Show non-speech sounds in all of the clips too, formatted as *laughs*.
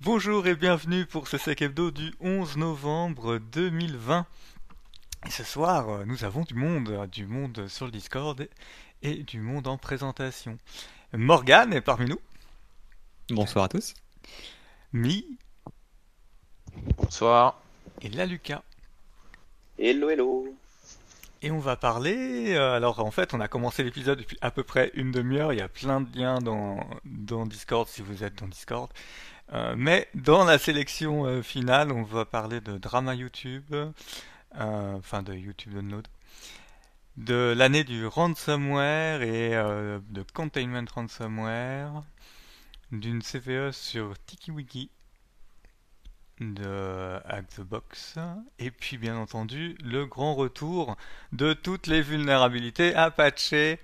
Bonjour et bienvenue pour ce sec hebdo du 11 novembre 2020. Et ce soir, euh, nous avons du monde, euh, du monde sur le Discord et, du monde en présentation. Morgane est parmi nous. Bonsoir à tous. Mi Bonsoir. et la Lucas. Hello, hello. Et on va parler. euh, alors en fait, on a commencé l'épisode depuis à peu près une demi-heure. Il y a plein de liens dans, dans Discord si vous êtes dans Discord. Euh, mais dans la sélection euh, finale, on va parler de drama YouTube, euh, enfin de YouTube Download, de l'année du ransomware et de containment ransomware, d'une CVE sur TikiWiki, de Hack the Box, et puis bien entendu le grand retour de toutes les vulnérabilités Apache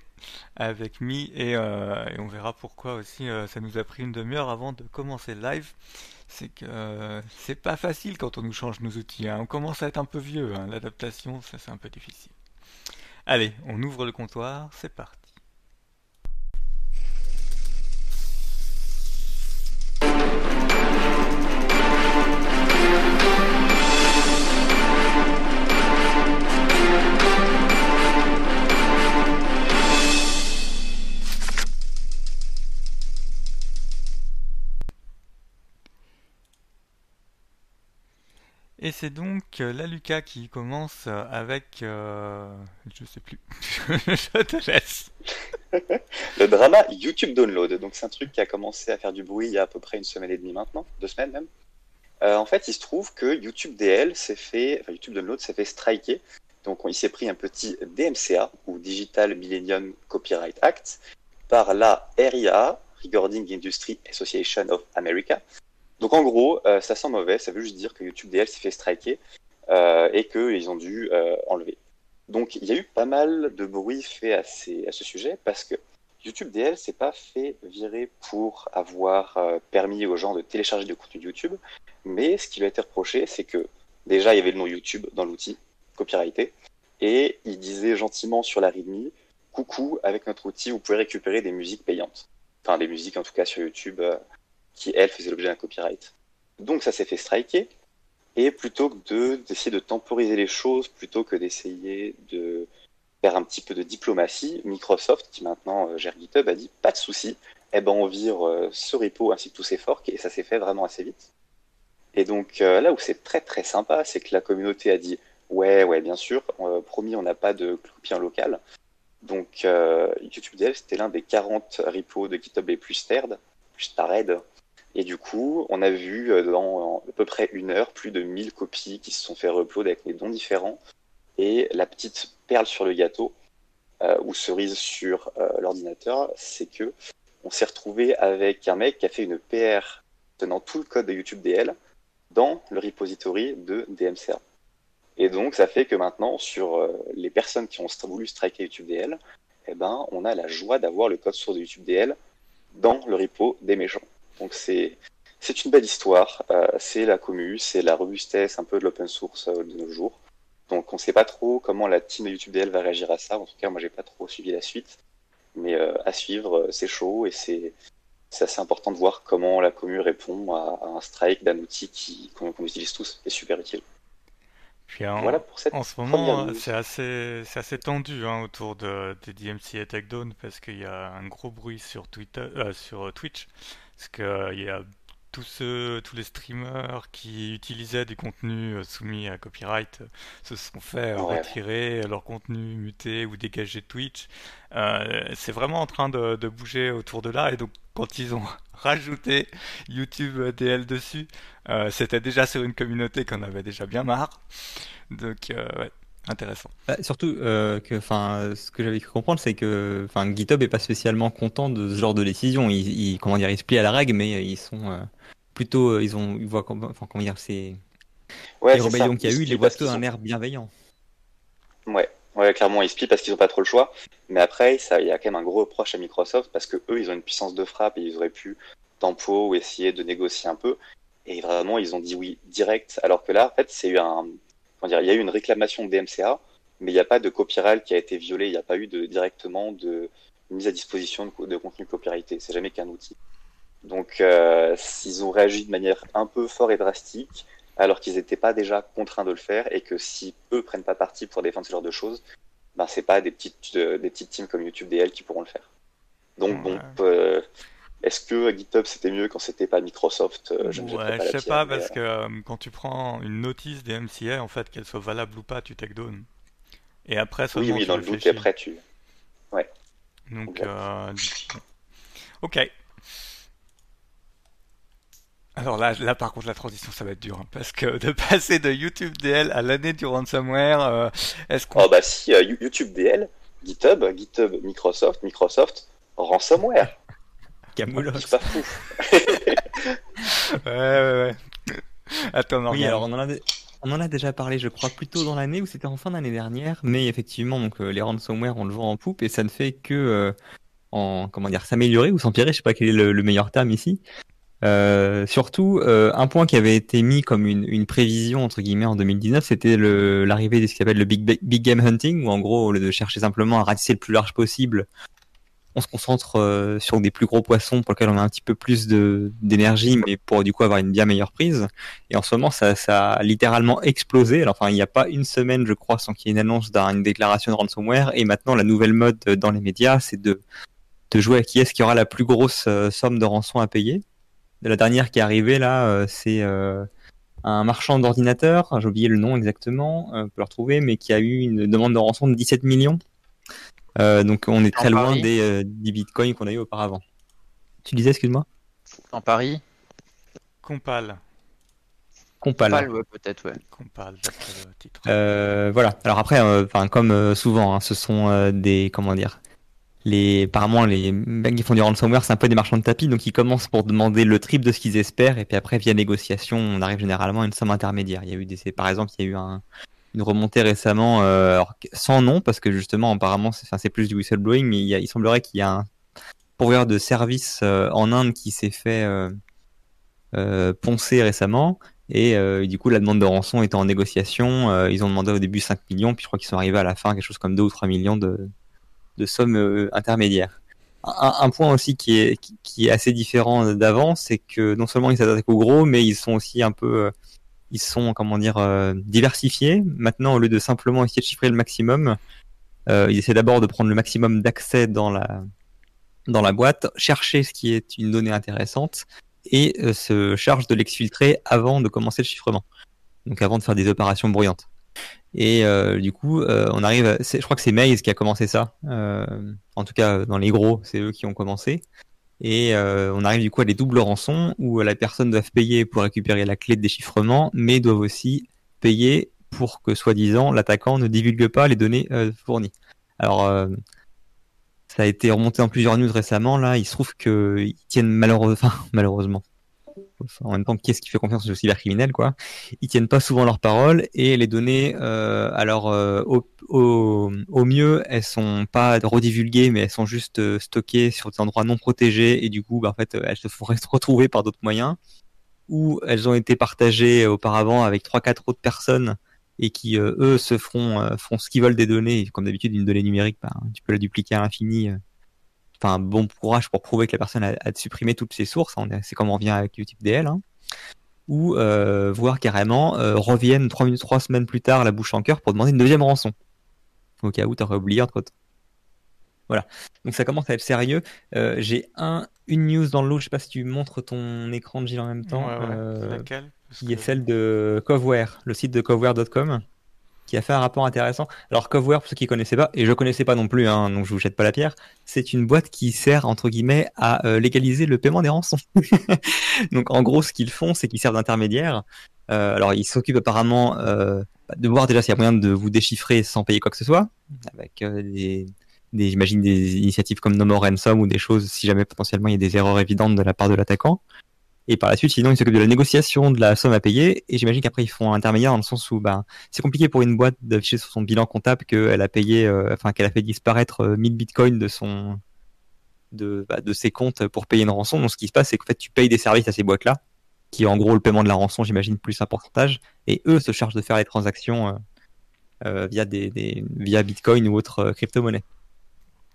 avec Mi et, euh, et on verra pourquoi aussi euh, ça nous a pris une demi-heure avant de commencer le live. C'est que euh, c'est pas facile quand on nous change nos outils. hein. On commence à être un peu vieux. hein. L'adaptation, ça c'est un peu difficile. Allez, on ouvre le comptoir, c'est parti. Et c'est donc euh, la Lucas qui commence euh, avec... euh, je sais plus. *laughs* je te laisse. *laughs* Le drama YouTube Download. Donc, c'est un truc qui a commencé à faire du bruit il y a à peu près une semaine et demie maintenant, deux semaines même. En fait, il se trouve que YouTube DL s'est fait, YouTube Download s'est fait striker. Donc, on- il s'est pris un petit DMCA, ou Digital Millennium Copyright Act, par la RIA, Recording Industry Association of America. Donc, en gros, euh, ça sent mauvais. Ça veut juste dire que YouTube DL s'est fait striker euh, et qu'ils ont dû euh, enlever. Donc, il y a eu pas mal de bruit fait à, à ce sujet parce que YouTube DL s'est pas fait virer pour avoir euh, permis aux gens de télécharger du contenu YouTube, mais ce qui lui a été reproché, c'est que déjà il y avait le nom YouTube dans l'outil, copyrighté, et il disait gentiment sur la README, coucou, avec notre outil, vous pouvez récupérer des musiques payantes. Enfin, des musiques en tout cas sur YouTube qui, elles, faisaient l'objet d'un copyright. Donc ça s'est fait striker, et plutôt que de d'essayer de temporiser les choses, plutôt que d'essayer de faire un petit peu de diplomatie, Microsoft, qui maintenant euh, gère GitHub, a dit pas de souci, eh ben on vire euh, ce repo ainsi que tous ses forks, et ça s'est fait vraiment assez vite. Et donc euh, là où c'est très très sympa, c'est que la communauté a dit ouais ouais bien sûr, promis on n'a pas de cloupien local. Donc euh, YouTube c'était l'un des 40 repos de GitHub les plus starred, plus starred. Et du coup, on a vu euh, dans à peu près une heure plus de 1000 copies qui se sont fait upload avec des dons différents. Et la petite perle sur le gâteau, euh, ou cerise sur euh, l'ordinateur, c'est que on s'est retrouvé avec un mec qui a fait une PR tenant tout le code de YouTube DL dans le repository de DMCA. Et donc, ça fait que maintenant, sur euh, les personnes qui ont voulu striker YouTube DL, eh ben, on a la joie d'avoir le code source de YouTube DL dans le repo des méchants. Donc, c'est c'est une belle histoire. Euh, c'est la commu, c'est la robustesse un peu de l'open source euh, de nos jours. Donc on ne sait pas trop comment la team de YouTube DL va réagir à ça. En tout cas, moi j'ai pas trop suivi la suite. Mais euh, à suivre, c'est chaud et c'est c'est assez important de voir comment la commu répond à, à un strike d'un outil qui qu'on utilise tous et super utile. Puis en, Voilà pour cette en ce moment, c'est assez, assez tendu hein, autour de, des DMC et Takedown parce qu'il y a un gros bruit sur Twitter, sur Twitch, parce que euh, y a tous ceux, tous les streamers qui utilisaient des contenus euh, soumis à copyright euh, se sont fait Ouais. retirer leur contenu muté ou dégagé de Twitch. Euh, c'est vraiment en train de, de bouger autour de là et donc quand ils ont *laughs* rajouté YouTube DL dessus, euh, c'était déjà sur une communauté qu'on avait déjà bien marre. Donc, ouais, intéressant. Bah, surtout euh, que, enfin, ce que j'avais cru comprendre, c'est que, enfin, GitHub est pas spécialement content de ce genre de décision. Ils, ils- comment dire, ils se plient à la règle, mais ils sont euh, plutôt, euh, ils ont, ils voient, enfin, comment dire, c'est Ouais, les rébellions qu'il y a eu, ils les voient parce plutôt qu'ils d'un ont- air bienveillant. Ouais, ouais, clairement, ils se plient parce qu'ils n'ont pas trop le choix. Mais après, ça, il y a quand même un gros reproche à Microsoft parce que eux, ils ont une puissance de frappe et ils auraient pu tempo ou essayer de négocier un peu. Et vraiment, ils ont dit oui direct. Alors que là, en fait, c'est eu un, dire, il y a eu une réclamation de DMCA, mais il n'y a pas de copyright qui a été violé. Il n'y a pas eu de, directement de mise à disposition de, de contenu copyrighté. C'est jamais qu'un outil. Donc, euh, ils ont réagi de manière un peu fort et drastique, alors qu'ils n'étaient pas déjà contraints de le faire, et que si eux prennent pas parti pour défendre ce genre de choses, ben c'est pas des petites euh, des petites teams comme YouTube DL qui pourront le faire. Donc bon, euh, est-ce que GitHub c'était mieux quand c'était pas Microsoft Euh, Je ne Ouais, sais pierre, pas, mais, parce que euh, quand tu prends une notice des MCA, en fait, qu'elle soit valable ou pas, tu take down. Et après, euh, Oui, oui, dans le doute, et après tu. Donc, euh, du- ok. Alors là, là, par contre, la transition, ça va être dur, hein, parce que de *laughs* passer de YouTube DL à l'année du ransomware, euh, est-ce qu'on Oh bah si, euh, You- YouTube DL, GitHub, GitHub Microsoft, Microsoft, ransomware. Camoulox. C'est pas fou. *laughs* Ouais, ouais, ouais. Attends, Morgane. Oui, alors on en a, dé- on en a déjà parlé, je crois, plus tôt dans l'année ou c'était en fin d'année dernière. Mais effectivement, donc euh, les ransomware ont le vent en poupe et ça ne fait que euh, en comment dire s'améliorer ou s'empirer. Je sais pas quel est le, le meilleur terme ici. Euh, surtout, euh, un point qui avait été mis comme une, une prévision entre guillemets en 2019, c'était l'arrivée de ce qui s'appelle le big, big game hunting, où en gros, au lieu de chercher simplement à ratisser le plus large possible, on se concentre euh, sur des plus gros poissons pour lesquels on a un petit peu plus d'énergie, mais pour du coup avoir une bien meilleure prise. Et en ce moment, ça, a littéralement explosé. Alors, enfin, il n'y a pas une semaine, je crois, sans qu'il y ait une annonce d'une déclaration de ransomware. Et maintenant, la nouvelle mode euh, dans les médias, c'est de, de jouer à qui est-ce qui aura la plus grosse euh, somme de rançon à payer. La dernière qui est arrivée, là, c'est un marchand d'ordinateurs, j'ai oublié le nom exactement, on peut le retrouver, mais qui a eu une demande de rançon de 17 millions. Euh, donc, on est très loin des, euh, des bitcoins qu'on a eu auparavant. Tu disais, excuse-moi? En Paris Compal. Compal. Pal, ouais, peut-être, ouais. Compal, le titre. Euh, voilà. Alors après, euh, enfin comme euh, souvent, hein, ce sont euh, des comment dire, les apparemment les mecs qui font du ransomware, c'est un peu des marchands de tapis, donc ils commencent pour demander le triple de ce qu'ils espèrent, et puis après via négociation, on arrive généralement à une somme intermédiaire. Il y a eu des, par exemple, il y a eu un, une remontée récemment, euh, sans nom, parce que justement, apparemment, c'est, plus du whistleblowing, mais il, y a, il semblerait qu'il y a un pourvoyeur de services euh, en Inde qui s'est fait euh, poncer récemment. Et du coup, la demande de rançon était en négociation. Ils ont demandé au début 5 millions, puis je crois qu'ils sont arrivés à la fin quelque chose comme 2 ou 3 millions de, de sommes intermédiaires. Un, point aussi qui est, qui, est assez différent d'avant, c'est que non seulement ils s'attaquent au gros, mais ils sont aussi un peu, ils sont comment dire euh, diversifiés. Maintenant, au lieu de simplement essayer de chiffrer le maximum, euh, ils essaient d'abord de prendre le maximum d'accès dans la dans la boîte, chercher ce qui est une donnée intéressante et euh, se charge de l'exfiltrer avant de commencer le chiffrement. Donc avant de faire des opérations bruyantes. Et du coup, on arrive. à- Je crois que c'est Maze qui a commencé ça. En tout cas, dans les gros, c'est eux qui ont commencé. Et euh, on arrive du coup à des doubles rançons où la personne doit payer pour récupérer la clé de déchiffrement, mais doivent aussi payer pour que, soi-disant, l'attaquant ne divulgue pas les données euh, fournies. Alors, euh, ça a été remonté dans plusieurs news récemment. Là, il se trouve qu'ils tiennent malheureusement, *laughs* enfin, malheureusement, en même temps, qui est-ce qui fait confiance aux cybercriminels, quoi? Ils tiennent pas souvent leurs paroles et les données, euh, alors euh, au, mieux, elles sont pas redivulguées, mais elles sont juste euh, stockées sur des endroits non protégés et du coup, bah, en fait, elles se font retrouver par d'autres moyens ou elles ont été partagées auparavant avec trois quatre autres personnes et qui eux se feront font ce qu'ils veulent des données. Comme d'habitude, une donnée numérique, bah, tu peux la dupliquer à l'infini. Enfin, bon courage pour prouver que la personne a, a supprimé toutes ses sources. Est- C'est comme on revient avec Utip DL. Hein. Ou euh, voire carrément euh, reviennent trois semaines plus tard la bouche en cœur pour demander une deuxième rançon. Au cas où t'aurais oublié entre temps. Voilà. Donc ça commence à être sérieux. Euh, J'ai un une news dans l'eau. Je sais pas si tu montres ton écran de Gilles en même temps. Ouais, ouais. Euh, Laquelle? Parce qui est celle de Coveware, le site de coveware.com, qui a fait un rapport intéressant. Alors Coveware, pour ceux qui connaissaient pas, et je connaissais pas non plus, hein, donc je vous jette pas la pierre, c'est une boîte qui sert entre guillemets à euh, légaliser le paiement des rançons. *laughs* donc en gros, ce qu'ils font, c'est qu'ils servent d'intermédiaire. Euh, alors ils s'occupent apparemment euh, de voir déjà s'il y a moyen de vous déchiffrer sans payer quoi que ce soit, avec des, des j'imagine des initiatives comme No More Ransom ou des choses si jamais potentiellement il y a des erreurs évidentes de la part de l'attaquant. Et par la suite, sinon, ils s'occupent de la négociation de la somme à payer. Et j'imagine qu'après, ils font un intermédiaire dans le sens où ben, c'est compliqué pour une boîte d'afficher sur son bilan comptable qu'elle a payé, euh, enfin, qu'elle a fait disparaître euh, 1000 bitcoins de son, de, bah, de ses comptes pour payer une rançon. Donc, ce qui se passe, c'est qu'en fait, tu payes des services à ces boîtes-là, qui en gros le paiement de la rançon, j'imagine, plus un pourcentage. Et eux se chargent de faire les transactions euh, euh, via des, via bitcoin ou autre euh, crypto-monnaie.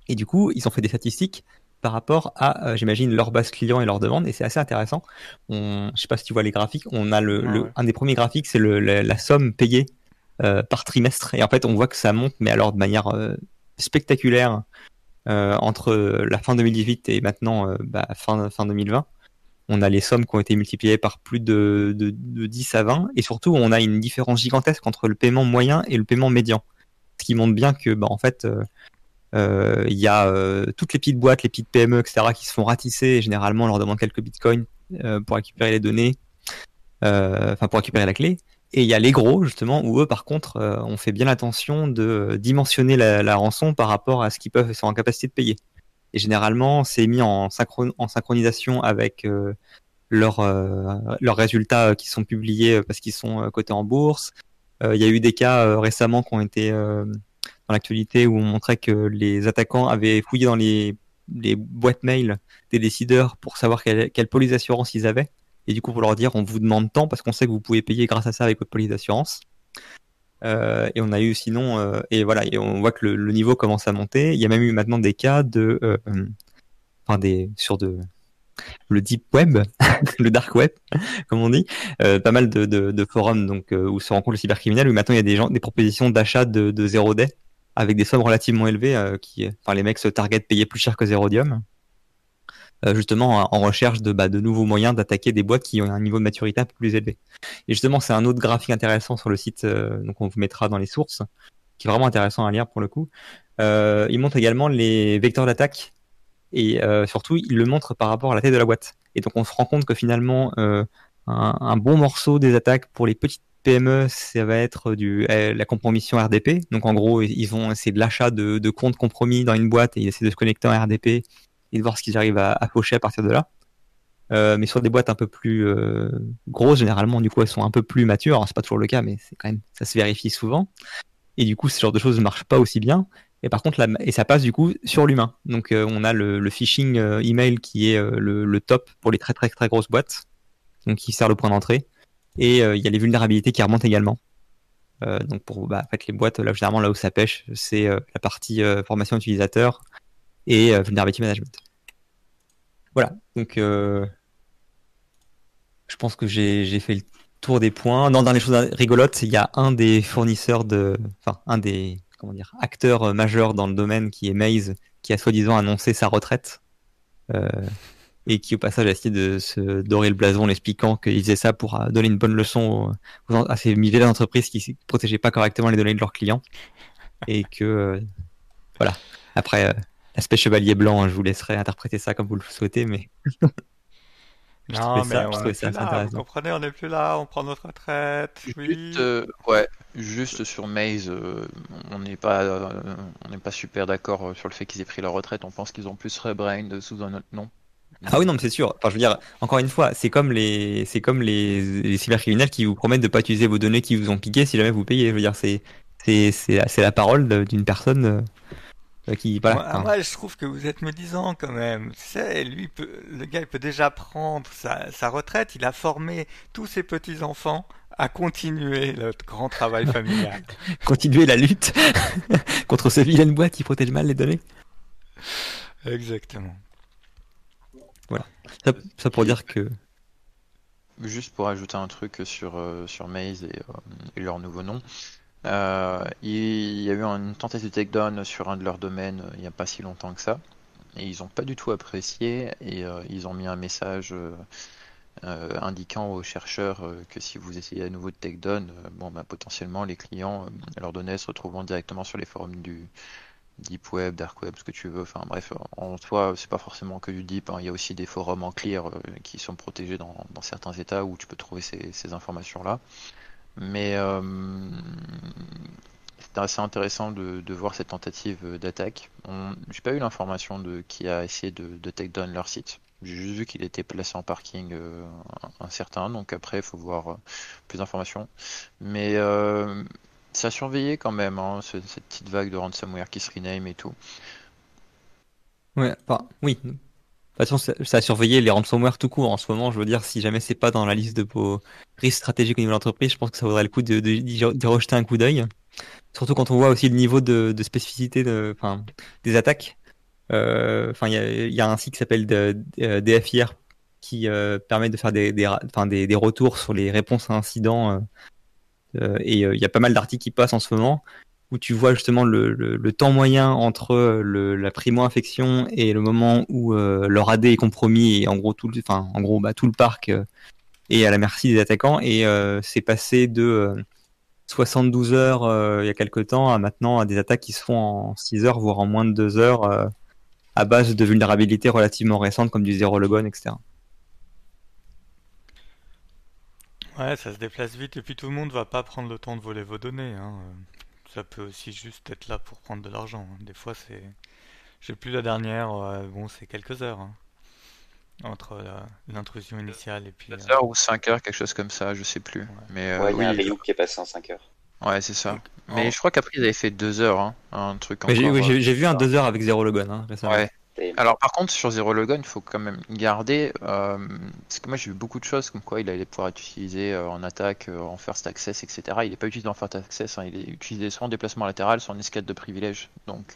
Et du coup, ils ont fait des statistiques par rapport à, j'imagine, leur base client et leur demande, et c'est assez intéressant. On, je sais pas si tu vois les graphiques, on a le, le un des premiers graphiques, c'est le, la, somme payée par trimestre, et en fait, on voit que ça monte, mais alors de manière spectaculaire entre la fin 2018 et maintenant bah, fin fin 2020 on a les sommes qui ont été multipliées par plus de, de, 10 à 20, et surtout on a une différence gigantesque entre le paiement moyen et le paiement médian. Ce qui montre bien que, bah, en fait, euh, euh, il y a euh, toutes les petites boîtes, les petites PME, etc., qui se font ratisser, et généralement on leur demande quelques bitcoins pour récupérer les données, enfin pour récupérer la clé. Et il y a les gros, justement, où eux, par contre, on fait bien attention de dimensionner la, la rançon par rapport à ce qu'ils peuvent et sont en capacité de payer. Et généralement, c'est mis en, en synchronisation avec euh, leurs euh, leurs résultats euh, qui sont publiés parce qu'ils sont cotés en bourse. Il y a eu des cas récemment qui ont été l'actualité où on montrait que les attaquants avaient fouillé dans les, boîtes mail des décideurs pour savoir quelle, police d'assurance ils avaient. Et du coup, pour leur dire, on vous demande tant parce qu'on sait que vous pouvez payer grâce à ça avec votre police d'assurance. Euh, et on a eu sinon, euh, et voilà, et on voit que le, niveau commence à monter. Il y a même eu maintenant des cas de, euh, enfin des sur le deep web, *laughs* le dark web, comme on dit, pas mal de, forums donc où se rencontrent les cybercriminels. Où maintenant il y a des propositions d'achat de, de zéro day avec des sommes relativement élevées. qui, enfin les mecs se target payer plus cher que Zerodium. Euh, justement en recherche de, bah, de nouveaux moyens d'attaquer des boîtes qui ont un niveau de maturité plus élevé. Et justement, c'est un autre graphique intéressant sur le site, euh, donc on vous mettra dans les sources, qui est vraiment intéressant à lire pour le coup. Euh, il montre également les vecteurs d'attaque et euh, surtout, il le montre par rapport à la tête de la boîte. Et donc, on se rend compte que finalement, un, bon morceau des attaques pour les petites PME, ça va être du la compromission RDP. Donc, en gros, ils vont c'est de l'achat de, comptes compromis dans une boîte et ils essaient de se connecter en RDP et de voir ce qu'ils arrivent à, à faucher à partir de là. Euh, mais sur des boîtes un peu plus euh, grosses, généralement, du coup, elles sont un peu plus matures. C'est pas toujours le cas, mais quand même, ça se vérifie souvent. Et du coup, ce genre de choses ne marchent pas aussi bien. Et par contre, et ça passe du coup sur l'humain. Donc, euh, on a le, phishing euh, email qui est euh, le, le, top pour les très très très grosses boîtes, donc qui sert le point d'entrée. Et il y a les vulnérabilités qui remontent également. donc, pour bah, en fait, les boîtes, là, là où ça pêche, c'est la partie formation utilisateur, et euh, Vulnerability Management. Voilà, donc euh, je pense que j'ai fait le tour des points. dans les choses rigolotes, il y a un des fournisseurs de, enfin un des comment dire acteurs euh, majeurs dans le domaine qui est Maze, qui a soi-disant annoncé sa retraite. Euh, et qui au passage a essayé de se dorer le blason en expliquant qu'il faisait ça pour donner une bonne leçon aux, à ces milliers d'entreprises qui ne protégeaient pas correctement les données de leurs clients. Et que, voilà. Après, Aspect chevalier blanc, hein, je vous laisserai interpréter ça comme vous le souhaitez, mais. *laughs* non, mais on est là, vous comprenez, on n'est plus là, on prend notre retraite. Juste, euh, ouais, juste sur Maze, euh, on n'est pas, euh, on n'est pas super d'accord sur le fait qu'ils aient pris leur retraite. On pense qu'ils ont plus rebrain sous un autre nom. Ah oui, non, mais c'est sûr. Enfin, je veux dire, encore une fois, c'est comme les, c'est comme les, les cybercriminels qui vous promettent de pas utiliser vos données qui vous ont piqué si jamais vous payez. Je veux dire, c'est, c'est, c'est, la parole d'une personne qui, moi, je trouve que vous êtes médisant quand même. Tu sais, lui, peut, le gars, il peut déjà prendre sa, sa retraite. Il a formé tous ses petits enfants à continuer le grand travail *laughs* familial. continuer la lutte *laughs* contre ce vilain boîte qui protège mal les données. Exactement. Voilà. Ça, ça pour dire que. Juste pour ajouter un truc sur, euh, sur Maze et, euh, et leur nouveau nom. Euh, il y a eu une tentative de takedown sur un de leurs domaines il n'y a pas si longtemps que ça. Et ils n'ont pas du tout apprécié et euh, ils ont mis un message indiquant aux chercheurs que si vous essayez à nouveau de takedown, bon, bah, potentiellement les clients, leurs données se retrouveront directement sur les forums du deep web, dark web, ce que tu veux. Enfin bref, en soi, c'est pas forcément que du deep. Hein. Il y a aussi des forums en clear qui sont protégés dans, certains états où tu peux trouver ces informations là. Mais euh, c'était assez intéressant de, voir cette tentative d'attaque. J'ai pas eu l'information de qui a essayé de, take down leur site. J'ai juste vu qu'il était placé en parking euh, un certain, donc après il faut voir euh, plus d'informations. Mais euh, ça a surveillé quand même, hein, cette, petite vague de ransomware qui se rename et tout. Ouais, enfin, oui, de toute façon, ça a surveillé les ransomware tout court en ce moment. Je veux dire, si jamais c'est pas dans la liste de vos risques stratégiques au niveau de l'entreprise, je pense que ça vaudrait le coup de, rejeter un coup d'œil. Surtout quand on voit aussi le niveau de, spécificité des attaques. Enfin, il y a, un site qui s'appelle DFIR qui permet de faire des, retours sur les réponses à incidents. Et il y a pas mal d'articles qui passent en ce moment où tu vois justement le, le, temps moyen entre le, la primo-infection et le moment où euh, leur AD est compromis et en gros tout, enfin, en gros, bah, tout le parc euh, est à la merci des attaquants et euh, c'est passé de 72 heures il y a quelques temps à maintenant à des attaques qui se font en 6 heures voire en moins de 2 heures à base de vulnérabilités relativement récentes comme du zéro logon, etc. Ouais, ça se déplace vite et puis tout le monde va pas prendre le temps de voler vos données. Hein ça peut aussi juste être là pour prendre de l'argent. Hein. Des fois, c'est. Je sais plus la dernière, bon, c'est quelques heures. Hein. Entre l'intrusion initiale et puis. 4 heures ou 5 heures, quelque chose comme ça, je sais plus. Mais, euh, il y a un Ryuk qui est passé en 5 heures. Ouais, c'est ça. Mais je crois qu'après, ils avaient fait 2 heures, hein, un truc encore. J'ai vu un 2 heures avec Zero Logon hein, récemment. Ouais. Alors par contre sur Zero Logon, il faut quand même garder, euh, parce que moi j'ai vu beaucoup de choses comme quoi il allait pouvoir être utilisé euh, en attaque, euh, en first access, etc. Il n'est pas utilisé en first access, hein. il est utilisé soit en déplacement latéral, soit en escalade de privilège. Donc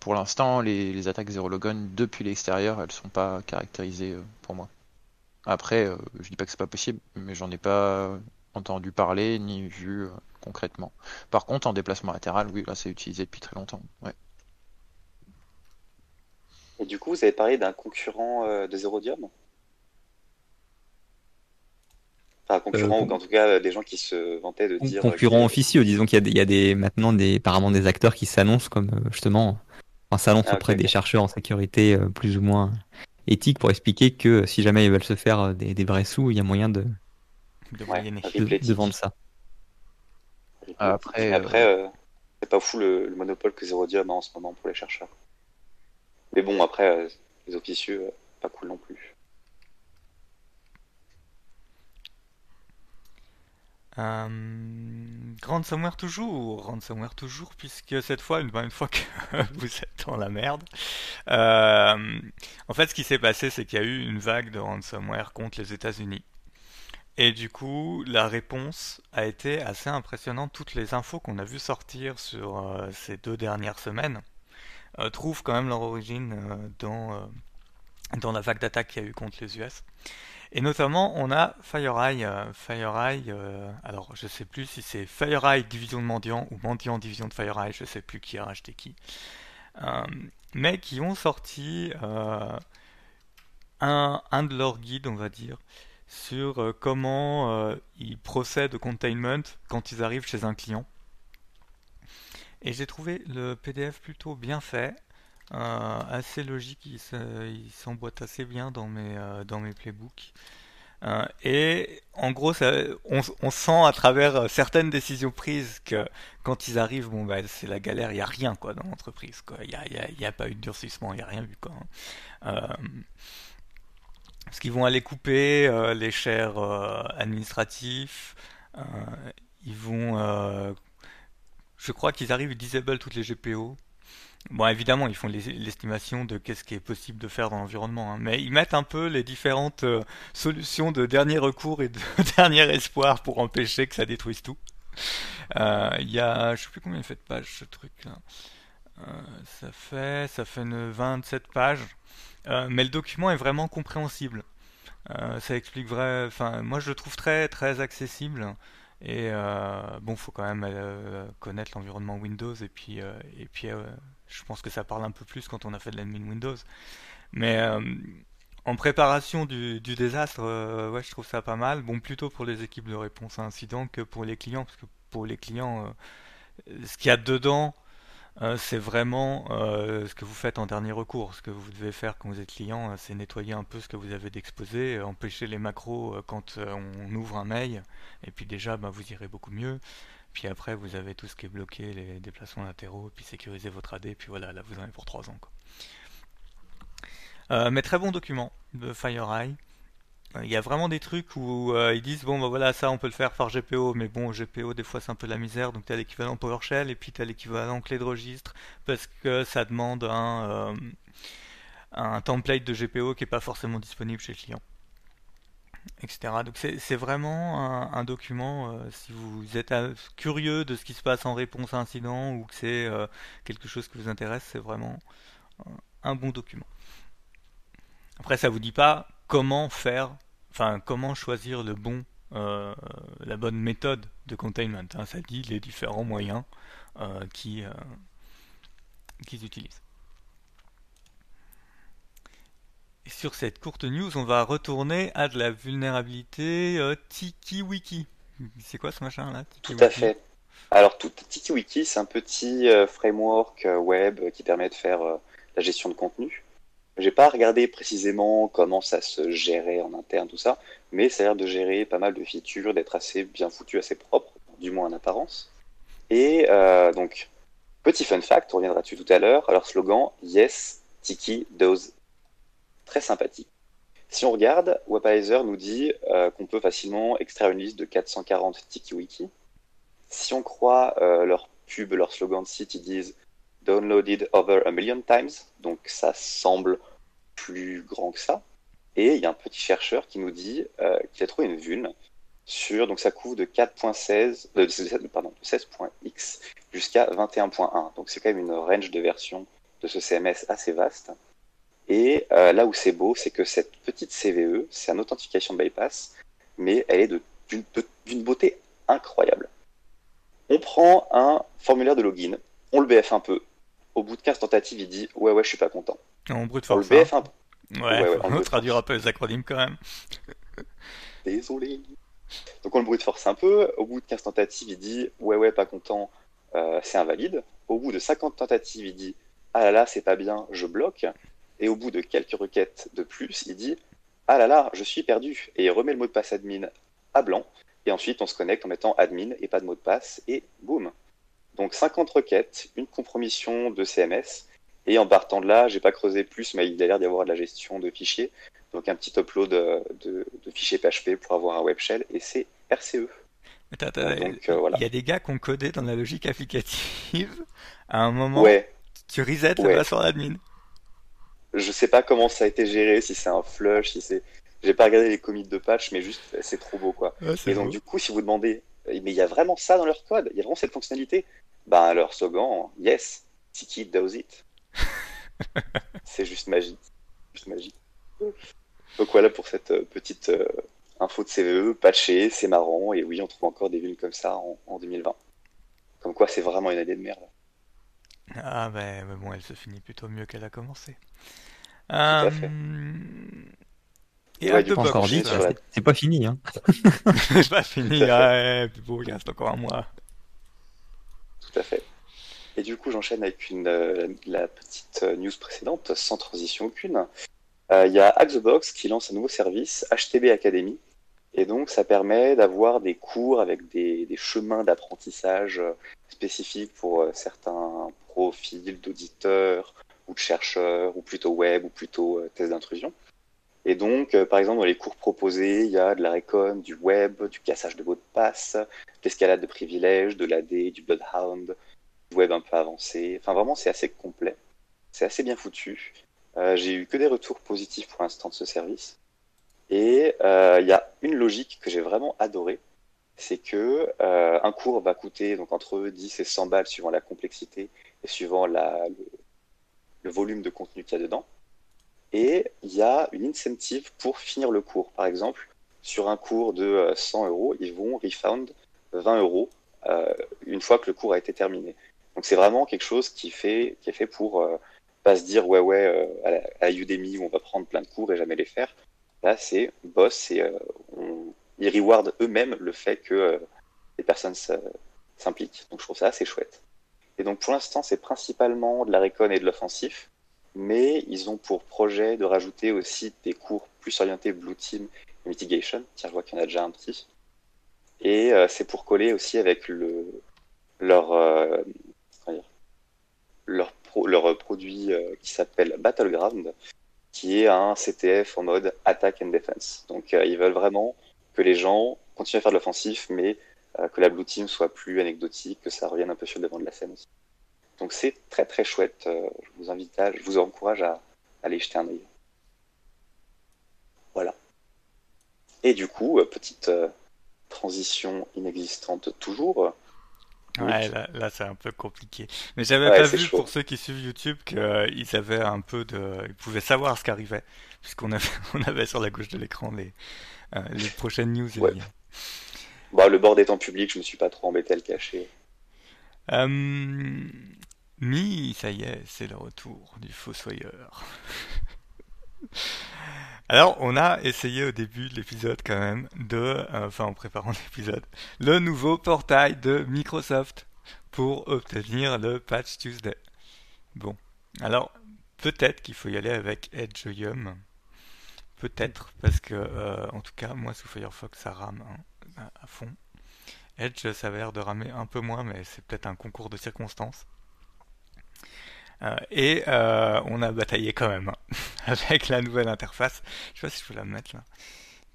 pour l'instant, les, attaques Zero Logon depuis l'extérieur, elles sont pas caractérisées pour moi. Après, je dis pas que c'est pas possible, mais j'en ai pas entendu parler ni vu concrètement. Par contre, en déplacement latéral, oui, là c'est utilisé depuis très longtemps. Et du coup, vous avez parlé d'un concurrent euh, de Zerodium Enfin, concurrent, euh, ou en tout cas euh, des gens qui se vantaient de dire. Concurrent officieux, disons qu'il y, a des, maintenant des, apparemment des acteurs qui s'annoncent comme justement. Enfin, s'annoncent ah, auprès des chercheurs en sécurité plus ou moins éthiques pour expliquer que si jamais ils veulent se faire des, vrais sous, il y a moyen de, de, vendre ça. Après, Après c'est pas fou le, monopole que Zerodium a en ce moment pour les chercheurs. Mais bon, après, euh, les officieux, euh, pas cool non plus. Euh, ransomware toujours, ransomware toujours, puisque cette fois, une, une fois que *laughs* vous êtes dans la merde, euh, en fait, ce qui s'est passé, c'est qu'il y a eu une vague de ransomware contre les États-Unis. Et du coup, la réponse a été assez impressionnante. Toutes les infos qu'on a vu sortir sur ces deux dernières semaines euh, trouvent quand même leur origine euh, dans, euh, dans la vague d'attaque qu'il y a eu contre les US. Et notamment, on a FireEye. FireEye, alors je sais plus si c'est FireEye division de Mendiant ou Mendiant division de FireEye, je sais plus qui a racheté qui. mais qui ont sorti un, un, de leurs guides, on va dire, sur comment ils procèdent au containment quand ils arrivent chez un client. Et j'ai trouvé le PDF plutôt bien fait, euh, assez logique, il s'emboîte assez bien dans mes, euh, dans mes playbooks. Euh, et en gros, on, sent à travers certaines décisions prises que quand ils arrivent, bon, bah, c'est la galère, il n'y a rien quoi, dans l'entreprise. Il n'y a, y y a, pas eu de durcissement, il n'y a rien eu. Quoi, hein. parce qu'ils vont aller couper les chers administratifs, ils vont je crois qu'ils arrivent, ils disable toutes les GPO. Bon, évidemment, ils font l'estimation de qu'est-ce qui est possible de faire dans l'environnement, hein. mais ils mettent un peu les différentes euh, solutions de dernier recours et de *laughs* dernier espoir pour empêcher que ça détruise tout. Euh, il y a, je sais plus combien il fait de pages ce truc-là. Euh, ça fait, ça fait une 27 pages, mais le document est vraiment compréhensible. ça explique vrai, enfin, moi je le trouve très très accessible. Et euh, bon, faut quand même euh, connaître l'environnement Windows et puis euh, et puis euh, je pense que ça parle un peu plus quand on a fait de l'admin Windows. Mais en préparation du, du désastre, ouais, je trouve ça pas mal. Bon, plutôt pour les équipes de réponse à incident que pour les clients, parce que pour les clients, ce qu'il y a dedans, euh, c'est vraiment euh, ce que vous faites en dernier recours. Ce que vous devez faire quand vous êtes client, euh, c'est nettoyer un peu ce que vous avez d'exposé, empêcher les macros quand on ouvre un mail, et puis déjà bah, vous irez beaucoup mieux. Puis après vous avez tout ce qui est bloqué, les déplacements latéraux, puis sécuriser votre AD, puis voilà, là vous en avez pour 3 ans. mais très bon document de FireEye. Il y a vraiment des trucs où euh, ils disent bon bah voilà ça on peut le faire par GPO mais bon GPO des fois c'est un peu la misère donc tu as l'équivalent PowerShell et puis tu as l'équivalent clé de registre parce que ça demande un, euh, un template de GPO qui est pas forcément disponible chez le client etc. Donc c'est vraiment un, document euh, si vous êtes curieux de ce qui se passe en réponse à incident ou que c'est quelque chose qui vous intéresse c'est vraiment un bon document. Après, ça vous dit pas comment faire, enfin comment choisir le bon, euh, la bonne méthode de containment. Hein. Ça dit les différents moyens euh, qui euh, qu'ils utilisent. Sur cette courte news, on va retourner à de la vulnérabilité euh, TikiWiki. C'est quoi ce machin là Tout à fait. Alors, tout, TikiWiki, c'est un petit framework web qui permet de faire la gestion de contenu. J'ai pas regardé précisément comment ça se gérait en interne, tout ça, mais ça a l'air de gérer pas mal de features, d'être assez bien foutu, assez propre, du moins en apparence. Et euh, donc, petit fun fact, on reviendra dessus tout à l'heure. Alors, slogan Yes, Tiki does. Très sympathique. Si on regarde, WebAdvisor nous dit euh, qu'on peut facilement extraire une liste de 440 TikiWiki. Si on croit euh, leur pub, leur slogan de site, ils disent downloaded over a million times, donc ça semble plus grand que ça. Et il y a un petit chercheur qui nous dit euh, qu'il a trouvé une vulne sur, donc ça couvre de 4.16, euh, pardon, 16.x jusqu'à 21.1. Donc c'est quand même une range de versions de ce CMS assez vaste. Et euh, là où c'est beau, c'est que cette petite CVE, c'est une authentification bypass, mais elle est d'une beauté incroyable. On prend un formulaire de login, on le BF un peu, au bout de 15 tentatives, il dit Ouais, ouais, je suis pas content. On brute force. Le BF un peu. Ouais, ouais, on traduire un peu les acronymes quand même. *laughs* Désolé. Donc on le brute force un peu. Au bout de 15 tentatives, il dit Ouais, ouais, pas content, euh, c'est invalide. Au bout de 50 tentatives, il dit Ah là là, c'est pas bien, je bloque. Et au bout de quelques requêtes de plus, il dit Ah là là, je suis perdu. Et il remet le mot de passe admin à blanc. Et ensuite, on se connecte en mettant admin et pas de mot de passe. Et boum, donc 50 requêtes, une compromission de CMS, et en partant de là, j'ai pas creusé plus, mais il a l'air d'y avoir de la gestion de fichiers, donc un petit upload de, fichiers PHP pour avoir un web shell, et c'est RCE. donc, euh, voilà. Il y a des gars qui ont codé dans la logique applicative. À un moment, ouais. tu reset ouais. la sur l'admin. Je sais pas comment ça a été géré, si c'est un flush, si c'est. J'ai pas regardé les commits de patch, mais juste c'est trop beau quoi. et donc du coup, si vous demandez, mais il y a vraiment ça dans leur code, il y a vraiment cette fonctionnalité, ben, leur slogan, yes, Tiki does it. *laughs* c'est juste magique. Juste magique. Donc voilà pour cette euh, petite euh, info de CVE, patché, c'est marrant, et oui, on trouve encore des villes comme ça en, 2020. Comme quoi, c'est vraiment une année de merde. Ah ben, mais bon, elle se finit plutôt mieux qu'elle a commencé. Tout à fait. Euh, et ouais, pas encore dit, c'est pas fini. Hein. *laughs* c'est pas fini, *laughs* ouais, bon, il reste encore un mois. Tout à fait. Et du coup, j'enchaîne avec une, euh, la petite euh, news précédente, sans transition aucune. Euh, il y a Axebox qui lance un nouveau service, HTB Academy. Et donc, ça permet d'avoir des cours avec des, des chemins d'apprentissage spécifiques pour certains profils d'auditeurs ou de chercheurs, ou plutôt web, ou plutôt test d'intrusion. Et donc, par exemple, dans les cours proposés, il y a de la récon, du web, du cassage de mots de passe, l'escalade de privilèges, de l'AD, du Bloodhound, du web un peu avancé. Enfin, vraiment, c'est assez complet. C'est assez bien foutu. Euh, j'ai eu que des retours positifs pour l'instant de ce service. Et euh, il y a une logique que j'ai vraiment adorée. C'est que euh, un cours va coûter donc entre 10 et 100 balles suivant la complexité et suivant la, le volume de contenu qu'il y a dedans. Et il y a une incentive pour finir le cours. Par exemple, sur un cours de 100 euros, ils vont refund 20 euros euh, une fois que le cours a été terminé. Donc c'est vraiment quelque chose qui, fait, qui est fait pour euh, pas se dire ouais ouais euh, à, Udemy où on va prendre plein de cours et jamais les faire. Là c'est boss et on, ils rewardent eux-mêmes le fait que les personnes s'impliquent. Donc je trouve ça assez chouette. Et donc pour l'instant c'est principalement de la récon et de l'offensif, mais ils ont pour projet de rajouter aussi des cours plus orientés Blue Team Mitigation. Tiens, je vois qu'il y en a déjà un petit. Et euh, c'est pour coller aussi avec le, leur, euh, leur, leur produit euh, qui s'appelle Battleground, qui est un CTF en mode attack and defense. Donc ils veulent vraiment que les gens continuent à faire de l'offensif, mais que la blue team soit plus anecdotique, que ça revienne un peu sur le devant de la scène aussi. Donc c'est très très chouette. je vous invite à, je vous encourage à, aller jeter un œil. Voilà. Et du coup, petite transition inexistante toujours. Ouais, là, là c'est un peu compliqué. Mais j'avais Ouais, pas vu chaud. pour ceux qui suivent YouTube qu'ils avaient un peu de, ils pouvaient savoir ce qui arrivait, puisqu'on avait, *laughs* on avait sur la gauche de l'écran les, euh, les prochaines news Ouais. Bah, le bord étant public, je me suis pas trop embêté à le cacher. Euh, Mi, ça y est, c'est le retour du Fossoyeur. *laughs* Alors, on a essayé au début de l'épisode quand même de, euh, enfin en préparant *laughs* l'épisode, le nouveau portail de Microsoft pour obtenir le Patch Tuesday. Bon, alors peut-être qu'il faut y aller avec Edge Yum. Peut-être, parce que euh, en tout cas, moi sous Firefox ça rame hein, à, fond. Edge, ça avait l'air de ramer un peu moins, mais c'est peut-être un concours de circonstances. Euh, et euh, on a bataillé quand même hein, *laughs* avec la nouvelle interface. Je sais pas si je peux la mettre là.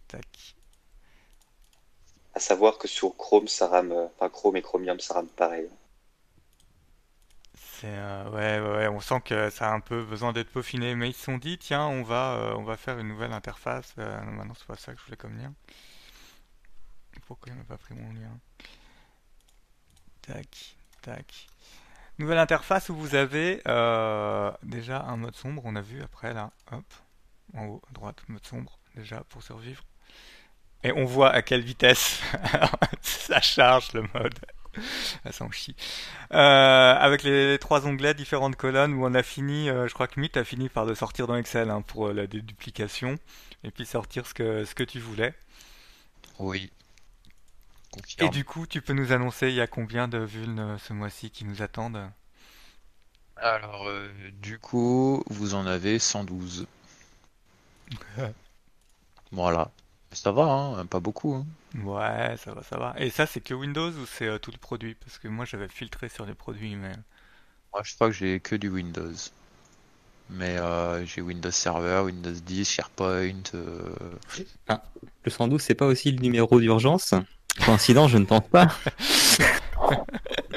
Tac. À savoir que sur Chrome, ça rame, euh, enfin Chrome et Chromium, ça rame pareil. C'est euh, ouais, ouais, ouais, on sent que ça a un peu besoin d'être peaufiné, mais ils se sont dit tiens, on va, euh, on va faire une nouvelle interface. Euh, non, maintenant c'est pas ça que je voulais comme lien. Pourquoi il m'a pas pris mon lien? Tac, tac. Nouvelle interface où vous avez euh, déjà un mode sombre, on a vu après là, hop, en haut à droite, mode sombre déjà pour survivre. Et on voit à quelle vitesse *laughs* ça charge le mode. Ça s'en chie. Euh, avec les trois onglets, différentes colonnes où on a fini, euh, je crois que Meet a fini par le sortir dans Excel hein, pour euh, la déduplication et puis sortir ce que, ce que tu voulais. Oui. Et du coup, tu peux nous annoncer il y a combien de vulnes ce mois-ci qui nous attendent? Alors, euh, du coup, vous en avez 112. *laughs* Voilà. Ça va, hein, pas beaucoup. hein. Ouais, ça va, ça va. Et ça, c'est que Windows ou c'est euh, tout le produit? Parce que moi, j'avais filtré sur les produits, mais... Moi, je crois que j'ai que du Windows. Mais euh, j'ai Windows Server, Windows 10, SharePoint. euh, Le 112, c'est pas aussi le numéro d'urgence? Coïncidence, je ne pense pas. *laughs*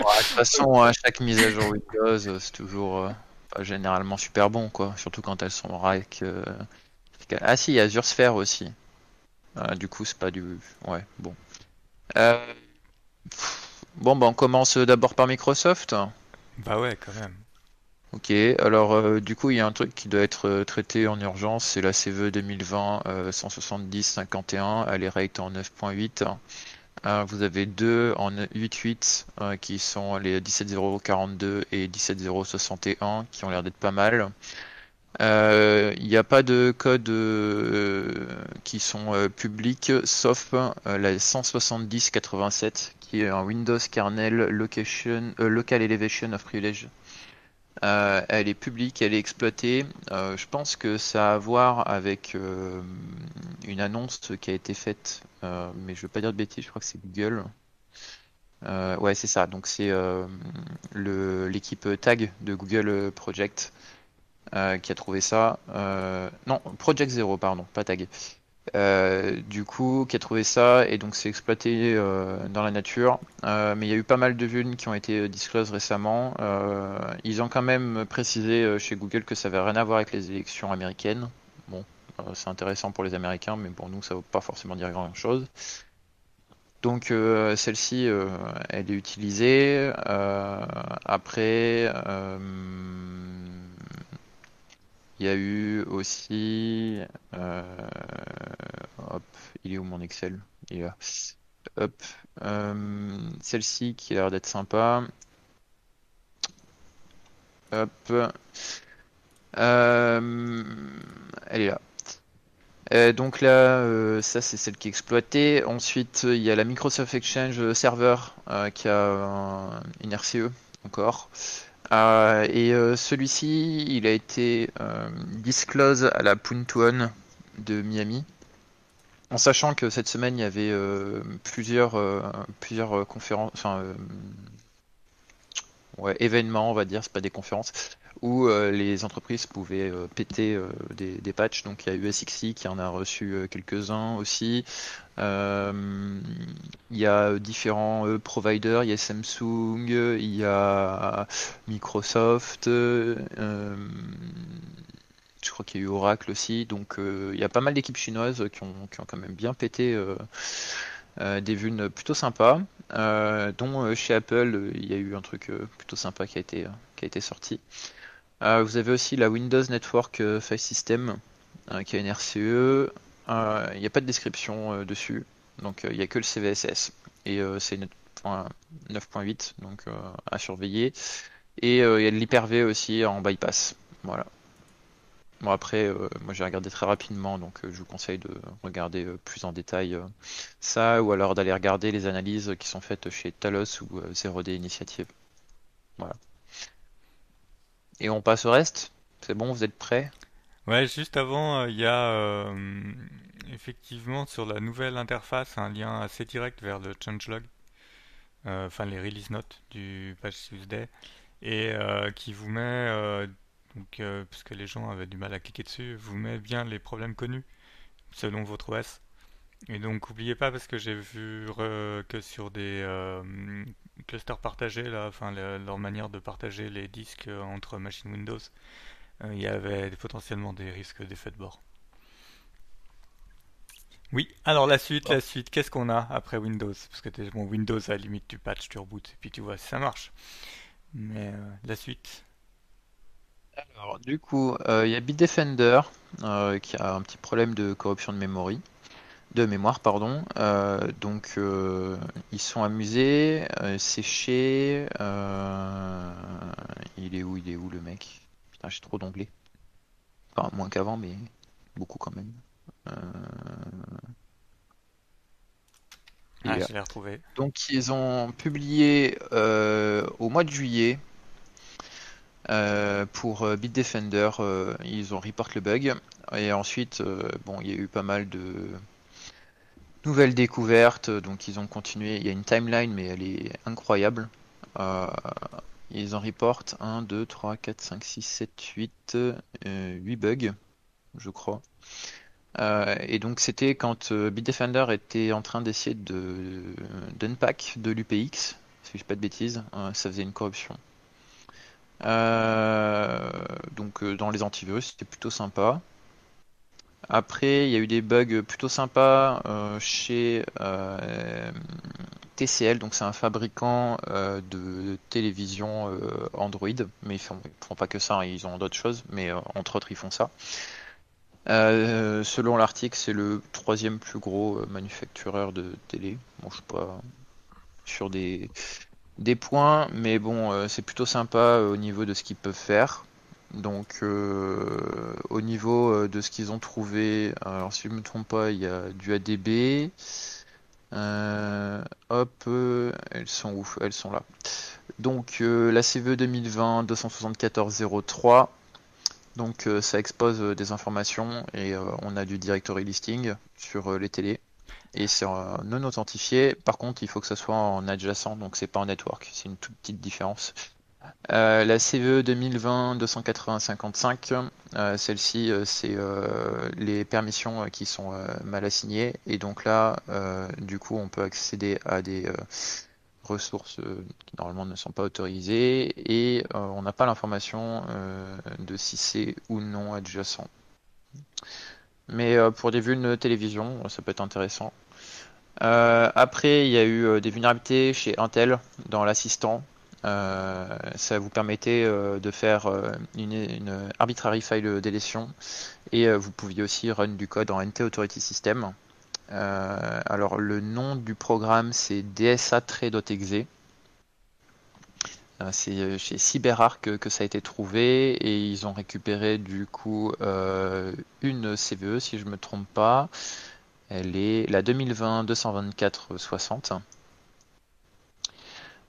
bon, de toute façon, à chaque mise à jour Windows, euh, c'est toujours euh, pas généralement super bon, quoi. Surtout quand elles sont rack. euh, Ah si, il y a Azure Sphere aussi. Ah, du coup, c'est pas du... Ouais, bon. Euh, Bon, bah on commence d'abord par Microsoft. Bah ouais, quand même. Ok, alors euh, du coup il y a un truc qui doit être euh, traité en urgence, c'est la CVE 2020 euh, 170-51, elle est rate en 9.8. Euh, vous avez deux en 8.8 euh, qui sont les 17.042 et 17.061 qui ont l'air d'être pas mal. Euh, Il n'y a pas de codes euh, qui sont euh, publics sauf euh, la 170-87 qui est un Windows kernel euh, local elevation of privilege. Euh, elle est publique, elle est exploitée. Euh, je pense que ça a à voir avec euh, une annonce qui a été faite, mais je veux pas dire de bêtises, je crois que c'est Google. Ouais, c'est ça. Donc c'est l'équipe Tag de Google Project qui a trouvé ça. Non, Project Zero, pardon, pas Tag. Euh, du coup, qui a trouvé ça et donc c'est exploité euh, dans la nature. Euh, mais il y a eu pas mal de vulnes qui ont été disclosed récemment. Ils ont quand même précisé chez Google que ça avait rien à voir avec les élections américaines. Bon, c'est intéressant pour les Américains, mais pour nous, ça ne veut pas forcément dire grand-chose. Donc celle-ci, elle est utilisée. Après, il y a eu aussi, euh, hop, il est où mon Excel? Il est. Hop, euh, celle-ci qui a l'air d'être sympa. Hop, Euh, elle est là. Donc là, ça c'est celle qui est exploitée. Ensuite, il y a la Microsoft Exchange Server qui a un- une RCE encore. Euh, et euh, celui-ci, il a été euh, disclose à la Puntuon de Miami. En sachant que cette semaine, il y avait euh, plusieurs, euh, plusieurs conférences, enfin, ouais, événements, on va dire, c'est pas des conférences, où euh, les entreprises pouvaient euh, péter euh, des, patchs. Donc il y a USXI qui en a reçu quelques-uns aussi. Il y a différents providers, il y a Samsung, il y a Microsoft, je crois qu'il y a eu Oracle aussi. Donc il y a pas mal d'équipes chinoises qui ont, quand même bien pété des vues plutôt sympas, dont chez Apple, il y a eu un truc plutôt sympa qui a été sorti. Vous avez aussi la Windows Network File System, qui a une RCE. Il n'y a pas de description dessus, donc il n'y a que le CVSS. Et c'est 9.8, donc à surveiller. Et il y a de l'Hyper-V aussi en bypass. Voilà. Bon après, euh, moi j'ai regardé très rapidement, donc euh, je vous conseille de regarder euh, plus en détail ça, ou alors d'aller regarder les analyses qui sont faites chez Talos ou 0D Initiative. Voilà. Et on passe au reste C'est bon, vous êtes prêts? Ouais, juste avant, il y a effectivement sur la nouvelle interface un lien assez direct vers le changelog, enfin les release notes du patch Tuesday, et qui vous met donc, euh, parce que les gens avaient du mal à cliquer dessus, vous met bien les problèmes connus selon votre OS. Et donc, n'oubliez pas, parce que j'ai vu que sur des euh, clusters partagés, là, enfin, leur manière de partager les disques euh, entre machines Windows, il y avait potentiellement des risques d'effet de bord. Oui, alors la suite, la suite, qu'est-ce qu'on a après Windows? Parce que bon, Windows, à la limite, tu patch, tu reboots, et puis tu vois si ça marche. Mais la suite, alors, du coup, euh, il y a Bitdefender euh, qui a un petit problème de corruption de mémoire, de mémoire, pardon. Euh, donc, ils sont amusés. c'est chez. il est où Il est où le mec? Putain, j'ai trop d'onglets. Enfin, moins qu'avant, mais beaucoup quand même. Ah, je l'ai retrouvé. Donc, ils ont publié au mois de juillet euh, pour euh, Bitdefender, euh, ils ont report le bug. Et ensuite, bon, il y a eu pas mal de nouvelles découvertes, donc ils ont continué. Il y a une timeline, mais elle est incroyable. ils en reportent 1, 2, 3, 4, 5, 6, 7, 8, 8 bugs, je crois. et donc c'était quand Bitdefender était en train d'essayer de d'unpack de l'UPX, si je pas de bêtises, ça faisait une corruption. Euh, donc euh, dans les antivirus, c'était plutôt sympa. Après, il y a eu des bugs plutôt sympas euh, chez TCL, donc c'est un fabricant de télévision Android, mais ils font, font pas que ça, hein, ils ont d'autres choses, mais entre autres ils font ça. selon l'article, c'est le troisième plus gros manufactureur de télé. Bon, je suis pas sur des des points, mais bon, euh, c'est plutôt sympa euh, au niveau de ce qu'ils peuvent faire. Donc, euh, au niveau de ce qu'ils ont trouvé, alors si je me trompe pas, il y a du ADB. hop, elles sont où? Elles sont là. Donc, la CVE 2020 27403. Donc, ça expose des informations et on a du directory listing sur les télés et c'est non authentifié. Par contre, il faut que ça soit en adjacent, donc c'est pas en network. C'est une toute petite différence. Euh, la CVE 2020 28055, euh, celle-ci, euh, c'est les permissions qui sont mal assignées. Et donc là, du coup, on peut accéder à des ressources qui normalement ne sont pas autorisées et on n'a pas l'information de si c'est ou non adjacent. Mais pour des vulnes télévision, ça peut être intéressant. Après, il y a eu des vulnérabilités chez Intel dans l'assistant. Ça vous permettait de faire une, arbitrary file deletion et vous pouviez aussi run du code en NT Authority System. alors le nom du programme c'est dsa-exe euh, c'est euh, chez CyberArk que ça a été trouvé et ils ont récupéré du coup euh, une CVE si je me trompe pas. Elle est la 2020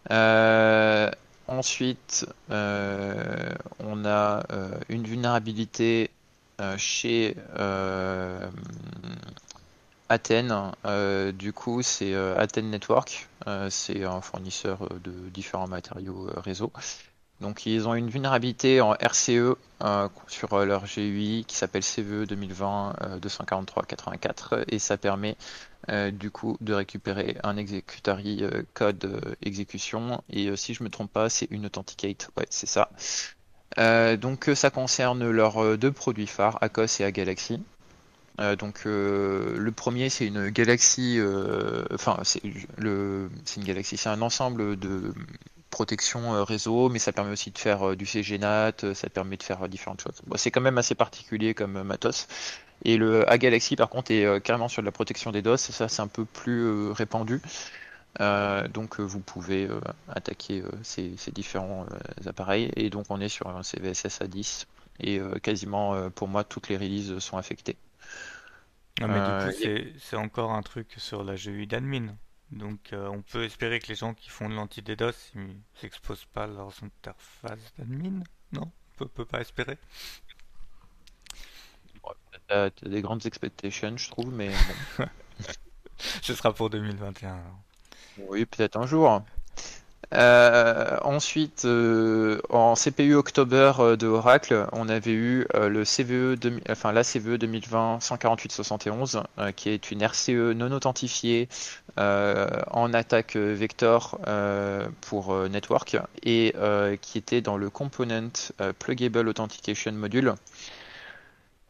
224 60. ensuite, on a une vulnérabilité chez Athènes, euh, du coup, c'est euh, Athènes Network. Euh, c'est un fournisseur de différents matériaux réseau. Donc, ils ont une vulnérabilité en RCE sur leur GUI qui s'appelle CVE 2020 243-84 et ça permet du coup de récupérer un executary code exécution et si je me trompe pas, c'est une authenticate. Ouais, c'est ça. donc, ça concerne leurs deux produits phares, ACOS et AGalaxy. Euh, donc euh, le premier c'est une galaxie, euh, enfin c'est le, c'est une galaxie, c'est un ensemble de protection euh, réseau, mais ça permet aussi de faire euh, du CGNAT, euh, ça permet de faire différentes choses. Bon, c'est quand même assez particulier comme matos. Et le A-Galaxy par contre est carrément sur de la protection des DOS, et ça c'est un peu plus répandu. Euh, donc vous pouvez euh, attaquer euh, ces, ces différents appareils, et donc on est sur un CVSS à 10, et quasiment pour moi toutes les releases sont affectées. Ah, mais du coup, c'est c'est encore un truc sur la GUI d'admin. Donc, euh, on peut espérer que les gens qui font de l'anti-DDoS, ils s'exposent pas à leurs interfaces d'admin, non? On peut, peut pas espérer. T'as t'as des grandes expectations, je trouve, mais bon. *laughs* Ce sera pour 2021. alors. Oui, peut-être un jour. Euh, ensuite, euh, en CPU October euh, de Oracle, on avait eu euh, le CVE, 2000 enfin la CVE 2020 14871, euh, qui est une RCE non authentifiée euh, en attaque euh, vector euh, pour euh, network et euh, qui était dans le component euh, Pluggable Authentication Module.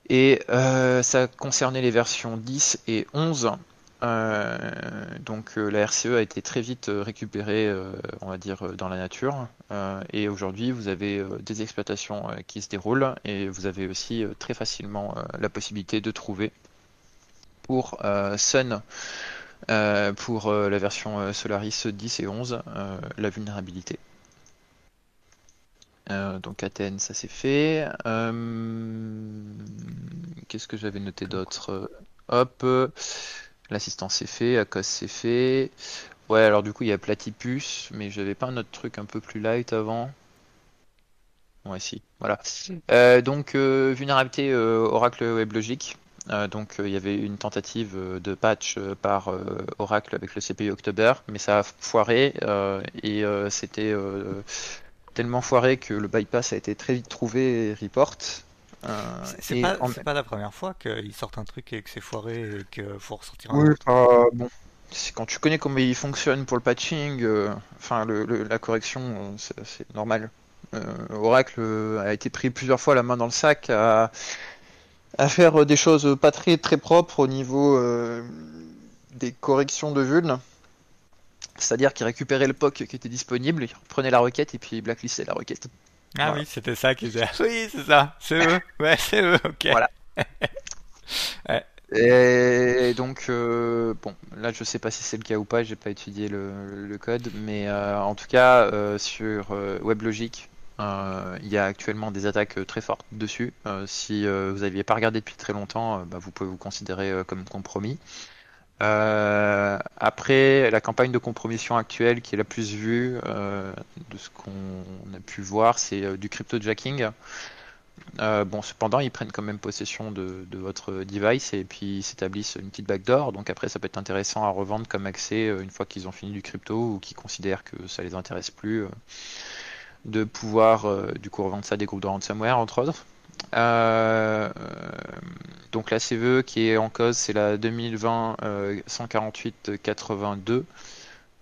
Et euh, ça concernait les versions 10 et 11. Euh, donc euh, la RCE a été très vite euh, récupérée, euh, on va dire, euh, dans la nature. Euh, et aujourd'hui, vous avez euh, des exploitations euh, qui se déroulent et vous avez aussi euh, très facilement euh, la possibilité de trouver pour euh, Sun, euh, pour euh, la version euh, Solaris 10 et 11, euh, la vulnérabilité. Donc Athènes, ça c'est fait. Qu'est-ce que j'avais noté d'autre? Hop, l'assistance c'est fait, Acos c'est fait. Ouais, alors du coup il y a Platypus, mais j'avais pas un autre truc un peu plus light avant. Ouais, si, voilà. Euh, donc euh, vulnérabilité euh, Oracle WebLogic. Euh, donc euh, il y avait une tentative euh, de patch euh, par euh, Oracle avec le CPU October, mais ça a foiré euh, et euh, c'était euh, tellement foiré que le bypass a été très vite trouvé et report. Euh, C'est pas, en- c'est pas la première fois qu'ils sortent un truc et que c'est foiré et qu'il faut ressortir un Oui, autre. euh, bon. C'est quand tu connais comment il fonctionne pour le patching, euh, enfin le, le- la correction, c'est normal. Euh, Oracle a été pris plusieurs fois la main dans le sac à, à faire des choses pas très très propres au niveau euh, des corrections de vuln. C'est-à-dire qu'il récupérait le POC qui était disponible, il reprenait la requête et puis il blacklistait la requête. Ah Voilà. oui, c'était ça qu'ils disaient. *laughs* Oui, c'est ça, c'est eux. *laughs* Ouais, c'est eux, ok. Voilà. *laughs* Et donc, euh, bon, là je sais pas si c'est le cas ou pas, j'ai pas étudié le, le code, mais euh, en tout cas, euh, sur euh, WebLogic, euh, il y a actuellement des attaques euh, très fortes dessus. Euh, si euh, vous aviez pas regardé depuis très longtemps, euh, bah, vous pouvez vous considérer euh, comme compromis. Euh, après, la campagne de compromission actuelle qui est la plus vue euh, de ce qu'on a pu voir, c'est euh, du cryptojacking. Euh, bon, cependant, ils prennent quand même possession de, votre device et puis ils s'établissent une petite backdoor. Donc après, ça peut être intéressant à revendre comme accès euh, une fois qu'ils ont fini du crypto ou qu'ils considèrent que ça les intéresse plus, euh, de pouvoir euh, du coup revendre ça des groupes de ransomware entre autres. Euh, donc la CVE qui est en cause, c'est la 2020 euh, 148-82.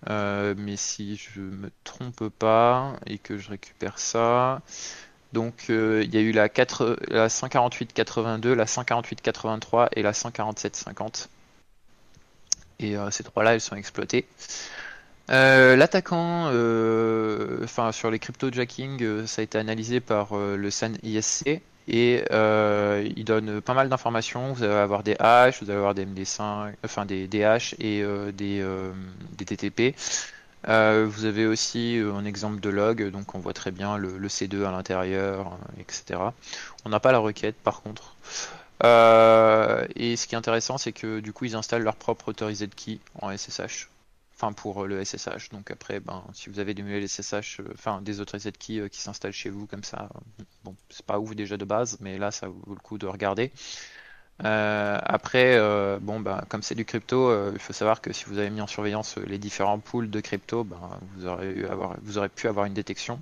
Euh, mais si je me trompe pas et que je récupère ça, donc euh, il y a eu la, 4, la 148-82, la 148-83 et la 147-50. Et euh, ces trois-là, elles sont exploitées. Euh, L'attaquant, euh, enfin sur les crypto-jacking, euh, ça a été analysé par le SAN ISC et il donne pas mal d'informations. Vous allez avoir des hash, vous allez avoir des MD5, enfin des, des hash et des, des TTP. Vous avez aussi un exemple de log, donc on voit très bien le, le C2 à l'intérieur, etc. On n'a pas la requête par contre. Et ce qui est intéressant, c'est que du coup ils installent leur propre authorized key en SSH. Enfin pour euh, le SSH. Donc après, ben si vous avez des mules SSH, euh, enfin des authorized keys euh, qui s'installent chez vous comme ça, bon c'est pas ouf déjà de base, mais là ça vaut le coup de regarder. Après, bon, bah, comme c'est du crypto, il faut savoir que si vous avez mis en surveillance les différents pools de crypto, ben, vous aurez, eu avoir, vous aurez pu avoir une détection.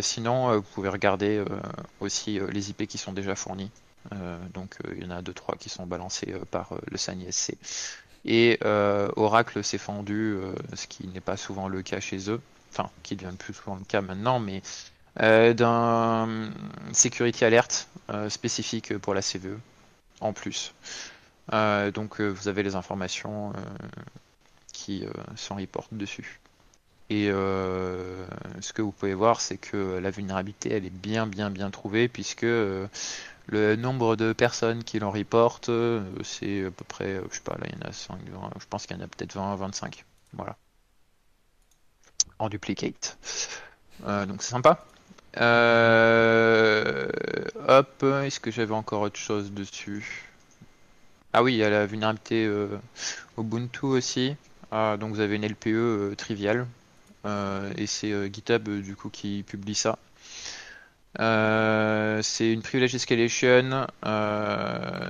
Sinon, vous pouvez regarder aussi les IP qui sont déjà fournis. Donc, il y en a deux trois qui sont balancés par le SAN ISC. Et euh, Oracle s'est fendu, euh, ce qui n'est pas souvent le cas chez eux, enfin, qui devient plus souvent le cas maintenant, mais euh, d'un security alert spécifique pour la CVE. en plus. Donc vous avez les informations qui sont report dessus. Et ce que vous pouvez voir, c'est que la vulnérabilité, elle est bien, bien, bien trouvée, puisque le nombre de personnes qui l'en reportent, c'est à peu près, je sais pas, là il y en a 5, je pense qu'il y en a peut-être 20, 25. Voilà. En duplicate. donc c'est sympa. Euh, hop, est-ce que j'avais encore autre chose dessus? Ah oui, il y a la vulnérabilité euh, Ubuntu aussi. Ah, donc vous avez une LPE euh, triviale. et c'est GitHub du coup qui publie ça. C'est une privilege escalation.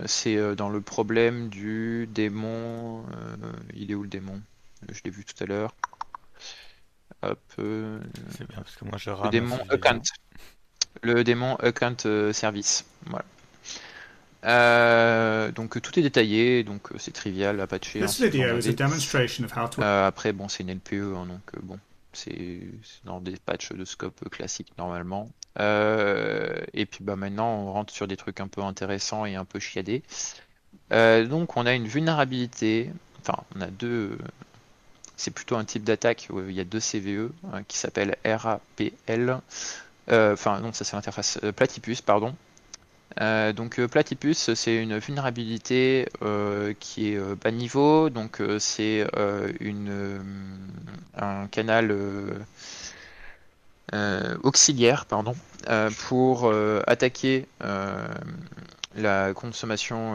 c'est dans le problème du démon. il est où le démon? Je l'ai vu tout à l'heure. Hop. Euh, c'est bien parce que moi je Le démon account. Le démon account euh, service. Voilà. Euh, donc tout est détaillé, donc c'est trivial à patcher. This video is a demonstration of how to... après bon c'est une LPE, hein, donc bon c'est dans des patchs de scope classiques normalement. et puis bah maintenant on rentre sur des trucs un peu intéressants et un peu chiadés. donc on a une vulnérabilité, enfin on a deux c'est plutôt un type d'attaque où il y a deux CVE hein, qui s'appelle RAPL. Euh, enfin, non, ça c'est l'interface euh, Platypus, pardon. Euh, donc Platypus, c'est une vulnérabilité qui est bas niveau, donc c'est une un canal auxiliaire, pardon, pour attaquer la consommation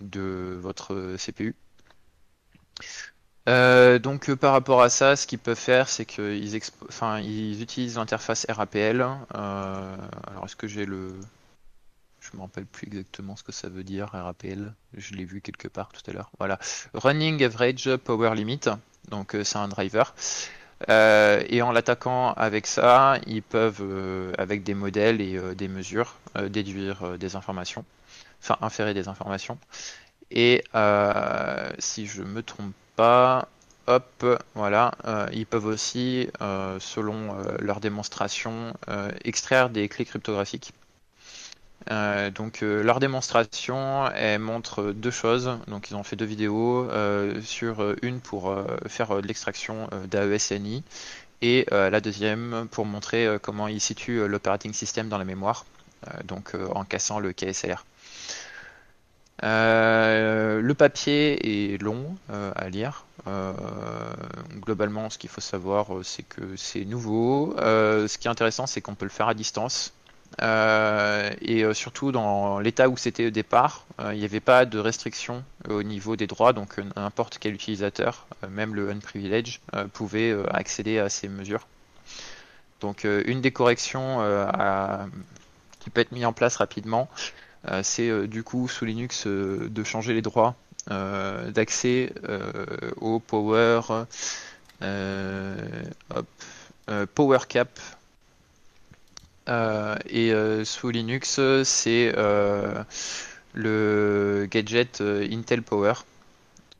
de votre CPU. Euh, donc euh, par rapport à ça, ce qu'ils peuvent faire, c'est qu'ils utilisent l'interface RAPL. Euh, alors est-ce que j'ai le... Je me rappelle plus exactement ce que ça veut dire RAPL. Je l'ai vu quelque part tout à l'heure. Voilà. Running Average Power Limit. Donc c'est un driver. et en l'attaquant avec ça, ils peuvent, avec des modèles et des mesures, déduire des informations. Enfin, inférer des informations. Et si je me trompe hop, voilà, euh, ils peuvent aussi, euh, selon euh, leur démonstration, extraire des clés cryptographiques. Donc leur démonstration, elle montre deux choses. Donc ils ont fait deux vidéos, sur une pour faire de l'extraction d'AESNI et la deuxième pour montrer comment ils situent l'operating system dans la mémoire, donc en cassant le KSLR. Euh, le papier est long euh, à lire. Euh, globalement, ce qu'il faut savoir, c'est que c'est nouveau. ce qui est intéressant, c'est qu'on peut le faire à distance. Et surtout dans l'état où c'était au départ, il n'y avait pas de restriction au niveau des droits, donc n'importe quel utilisateur, même le unprivileged, pouvait accéder à ces mesures. Donc une des corrections qui peut être mise en place rapidement, euh, c'est euh, du coup sous Linux euh, de changer les droits d'accès au Power Power Cap et sous Linux c'est le gadget Intel Power.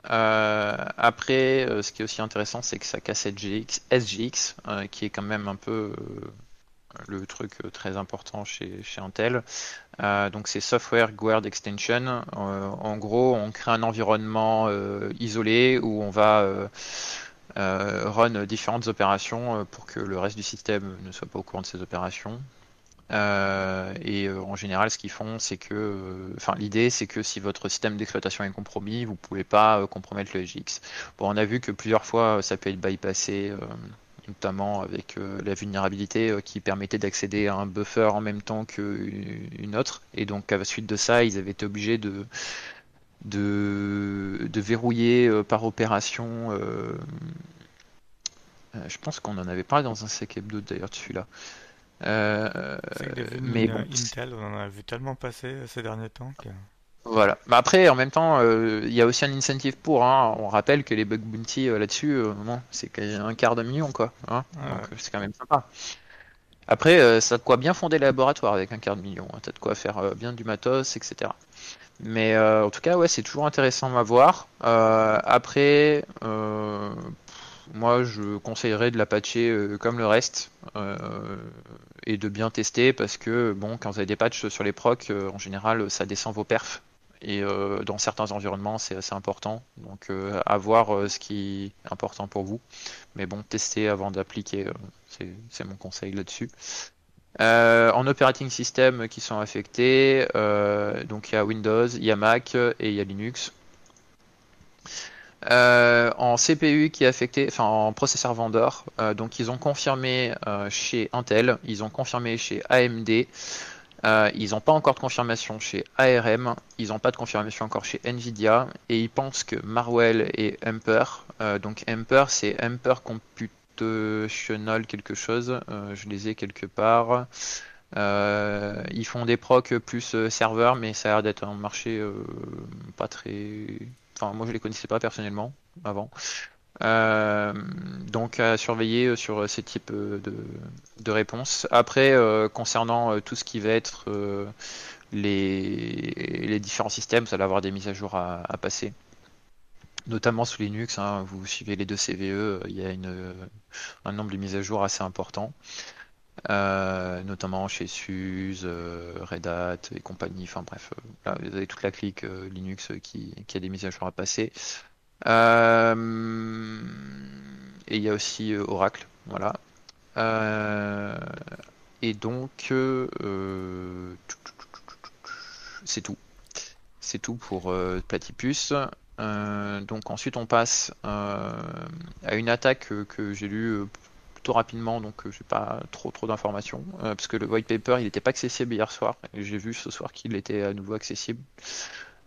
après, ce qui est aussi intéressant, c'est que ça casse SGX, SGX qui est quand même un peu le truc euh, très important chez, chez Intel. Euh, donc c'est Software Guard Extension. Euh, en gros, on crée un environnement isolé où on va run différentes opérations pour que le reste du système ne soit pas au courant de ces opérations. Et en général, ce qu'ils font, c'est que, enfin, l'idée, c'est que si votre système d'exploitation est compromis, vous pouvez pas compromettre le SGX. Bon, on a vu que plusieurs fois, ça peut être bypassé notamment avec euh, la vulnérabilité euh, qui permettait d'accéder à un buffer en même temps qu'une autre. Et donc à la suite de ça, ils avaient été obligés de, de, verrouiller euh, par opération. je pense qu'on en avait parlé dans un sec hebdo d'ailleurs dessus là. mais bon, Intel, on en a vu tellement passer ces derniers temps que... Voilà. Mais après, en même temps, euh, il y a aussi un incentive pour. Hein. On rappelle que les bug bounty euh, là-dessus, euh, c'est un quart de million, quoi. Hein. Donc c'est quand même sympa. Après, ça a de quoi bien fonder le laboratoire avec un quart de million. Hein. T'as de quoi faire bien du matos, etc. Mais en tout cas, ouais, c'est toujours intéressant à voir. après, moi, je conseillerais de la patcher comme le reste et de bien tester parce que bon, quand vous avez des patchs sur les procs, en général, ça descend vos perfs et euh, dans certains environnements c'est assez important. Donc euh, à voir euh, ce qui est important pour vous. Mais bon, testez avant d'appliquer, c'est mon conseil là-dessus. en operating system qui sont affectés, donc il y a Windows, il y a Mac et il y a Linux. En CPU qui est affecté, enfin en processeur vendeur, donc ils ont confirmé chez Intel, ils ont confirmé chez AMD, euh, ils n'ont pas encore de confirmation chez ARM, ils n'ont pas de confirmation encore chez Nvidia, et ils pensent que Marwell et euh, donc Ampere c'est Ampere Computational quelque chose, euh, je les ai quelque part. ils font des procs plus serveurs, mais ça a l'air d'être un marché pas très. Enfin, moi je les connaissais pas personnellement avant. Euh, donc à surveiller sur ces types de, de réponses. Après, euh, concernant euh, tout ce qui va être les, les, différents systèmes, vous allez avoir des mises à jour à, passer. Notamment sous Linux, hein, vous suivez les deux CVE, il y a une, un nombre de mises à jour assez important. Notamment chez SUSE, Red Hat et compagnie. Enfin bref, là, vous avez toute la clique Linux qui, a des mises à jour à passer. Euh, et il y a aussi euh, Oracle, voilà. Euh, et donc, c'est tout. C'est tout pour Platypus. donc ensuite on passe à une attaque que j'ai lue plutôt rapidement, donc j'ai pas trop trop d'informations, parce que le white paper il n'était pas accessible hier soir, et j'ai vu ce soir qu'il était à nouveau accessible.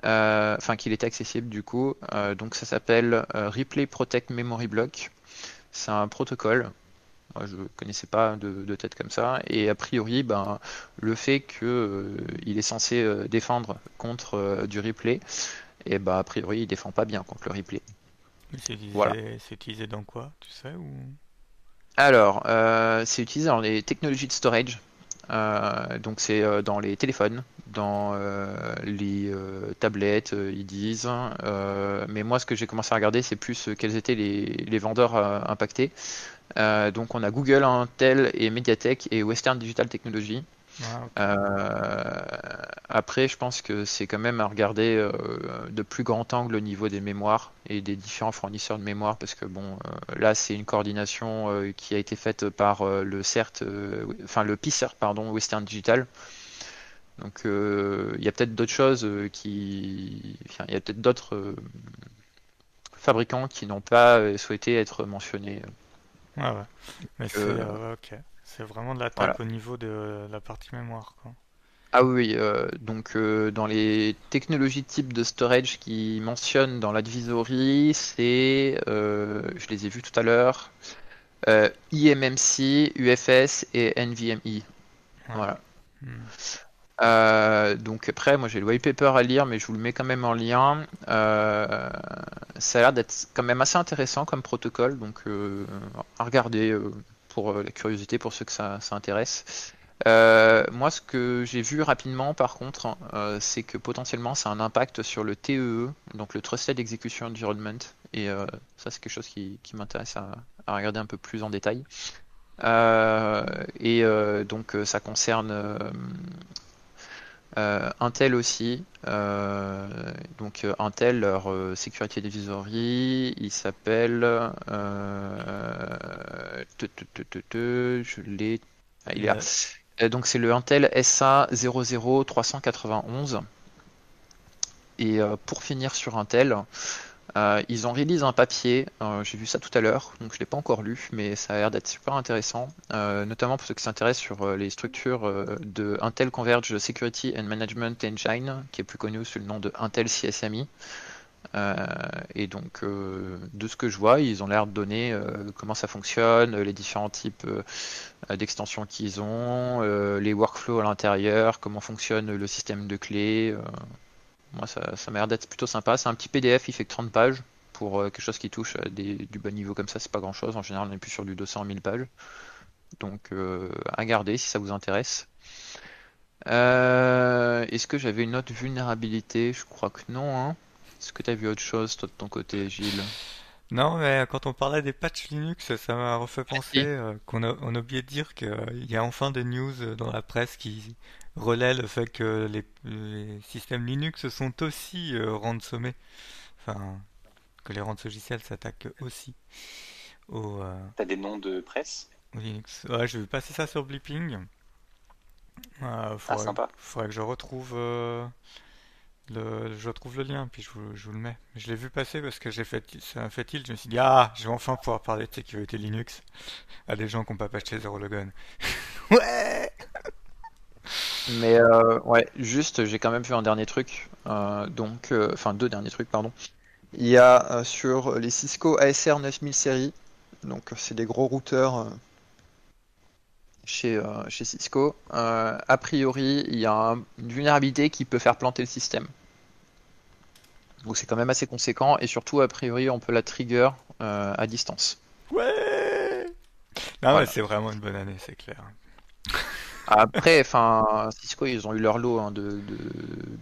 Euh, enfin qu'il est accessible du coup. Euh, donc ça s'appelle euh, Replay Protect Memory Block. C'est un protocole. Moi, je connaissais pas de, tête comme ça. Et a priori, ben, le fait qu'il est censé défendre contre du replay, et ben, a priori, il défend pas bien contre le replay. c'est utilisé, utilisé, dans quoi, tu sais ou... Alors, c'est utilisé dans les technologies de storage. donc c'est dans les téléphones, dans euh, les euh, tablettes, euh, ils disent. mais moi, ce que j'ai commencé à regarder, c'est plus quels étaient les, vendeurs impactés. donc, on a Google, Intel et Mediatek et Western Digital Technology. Après, je pense que c'est quand même à regarder de plus grand angle au niveau des mémoires et des différents fournisseurs de mémoire, parce que bon, là, c'est une coordination qui a été faite par le CERT, enfin le PICER, pardon, Western Digital. Donc euh, il y a peut-être d'autres choses euh, qui. il y a peut-être d'autres euh, fabricants qui n'ont pas souhaité être mentionnés. Ouais, ouais. Mais. C'est vraiment de l'attaque au niveau de la partie mémoire. Quoi. Ah oui, donc dans les technologies type de storage qui mentionnent dans l'advisory, c'est, je les ai vus tout à l'heure, IMMC, UFS et NVMe. Voilà. Hmm. Euh, donc après, moi j'ai le white paper à lire, mais je vous le mets quand même en lien. Euh, ça a l'air d'être quand même assez intéressant comme protocole, donc euh, à regarder pour la curiosité pour ceux que ça, intéresse. moi, ce que j'ai vu rapidement, par contre, c'est que potentiellement, ça a un impact sur le TEE, e, donc le Trusted Execution Environment, et ça, c'est quelque chose qui, m'intéresse à, regarder un peu plus en détail. et donc, ça concerne euh, Intel aussi, euh, donc euh, Intel, leur sécurité advisory, il s'appelle, je l'ai, ah, il est donc c'est le Intel SA 00391. Et pour finir sur Intel, euh, ils ont release un papier, euh, j'ai vu ça tout à l'heure, donc je l'ai pas encore lu, mais ça a l'air d'être super intéressant, euh, notamment pour ceux qui s'intéressent sur les structures de Intel Converge Security and Management Engine, qui est plus connu sous le nom de Intel CSMI. et donc, de ce que je vois, ils ont l'air de donner comment ça fonctionne, les différents types d'extensions qu'ils ont, les workflows à l'intérieur, comment fonctionne le système de clés. Moi, ça, ça m'a l'air d'être plutôt sympa. C'est un petit PDF, il fait que 30 pages. Pour euh, quelque chose qui touche à du bas niveau comme ça, c'est pas grand chose. En général, on est plus sur du 200 000 pages. Donc, euh, à garder si ça vous intéresse. Euh, est-ce que j'avais une autre vulnérabilité? Je crois que non. Hein. Est-ce que tu as vu autre chose, toi, de ton côté, Gilles? Non, mais quand on parlait des patchs Linux, ça m'a refait penser euh, qu'on a, on a oublié de dire qu'il y a enfin des news dans la presse qui relaient le fait que les, les systèmes Linux sont aussi euh, ransomés. Enfin, que les rançongiciels s'attaquent aussi au, euh, T'as des noms de presse? Au Linux. Ouais, je vais passer ça sur Blipping. Euh, faudrait, sympa. faudrait que je retrouve euh, le, je retrouve le lien, puis je vous, le mets. Je l'ai vu passer parce que j'ai fait, ça fait tilt. Je me suis dit, ah, je vais enfin pouvoir parler de sécurité Linux à des gens qui n'ont pas patché Zero Logon. *laughs* ouais! Mais euh, ouais, juste, j'ai quand même vu un dernier truc. euh, donc, euh, enfin deux derniers trucs, pardon. Il y a euh, sur les Cisco ASR 9000 séries, donc c'est des gros routeurs euh, chez, euh, chez Cisco. Euh, a priori, il y a un- une vulnérabilité qui peut faire planter le système. Donc c'est quand même assez conséquent et surtout, a priori, on peut la trigger euh, à distance. Ouais! Non, Voilà. mais c'est vraiment une bonne année, c'est clair. *laughs* Après, enfin, Cisco, ils ont eu leur lot hein, de, de,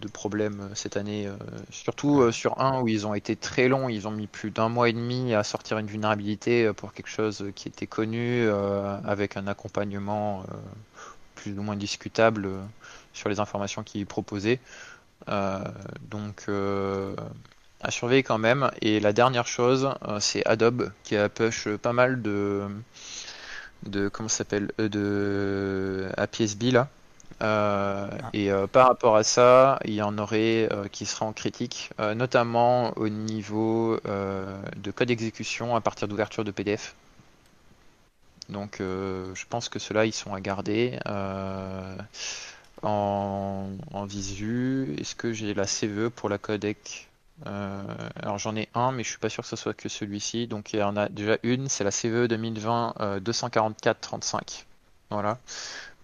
de problèmes euh, cette année, euh, surtout euh, sur un où ils ont été très longs, ils ont mis plus d'un mois et demi à sortir une vulnérabilité pour quelque chose qui était connu, euh, avec un accompagnement plus ou moins discutable sur les informations qu'ils proposaient. Euh, donc, euh, à surveiller quand même. Et la dernière chose, euh, c'est Adobe qui a push pas mal de de comment ça s'appelle euh, de APSB là. Euh, et euh, par rapport à ça, il y en aurait euh, qui sera en critique, euh, notamment au niveau euh, de code d'exécution à partir d'ouverture de PDF. Donc euh, je pense que ceux-là ils sont à garder euh, en, en visu. Est-ce que j'ai la CVE pour la codec? Euh, alors j'en ai un, mais je suis pas sûr que ce soit que celui-ci. Donc il y en a déjà une, c'est la CVE 2020 euh, 244-35. Voilà.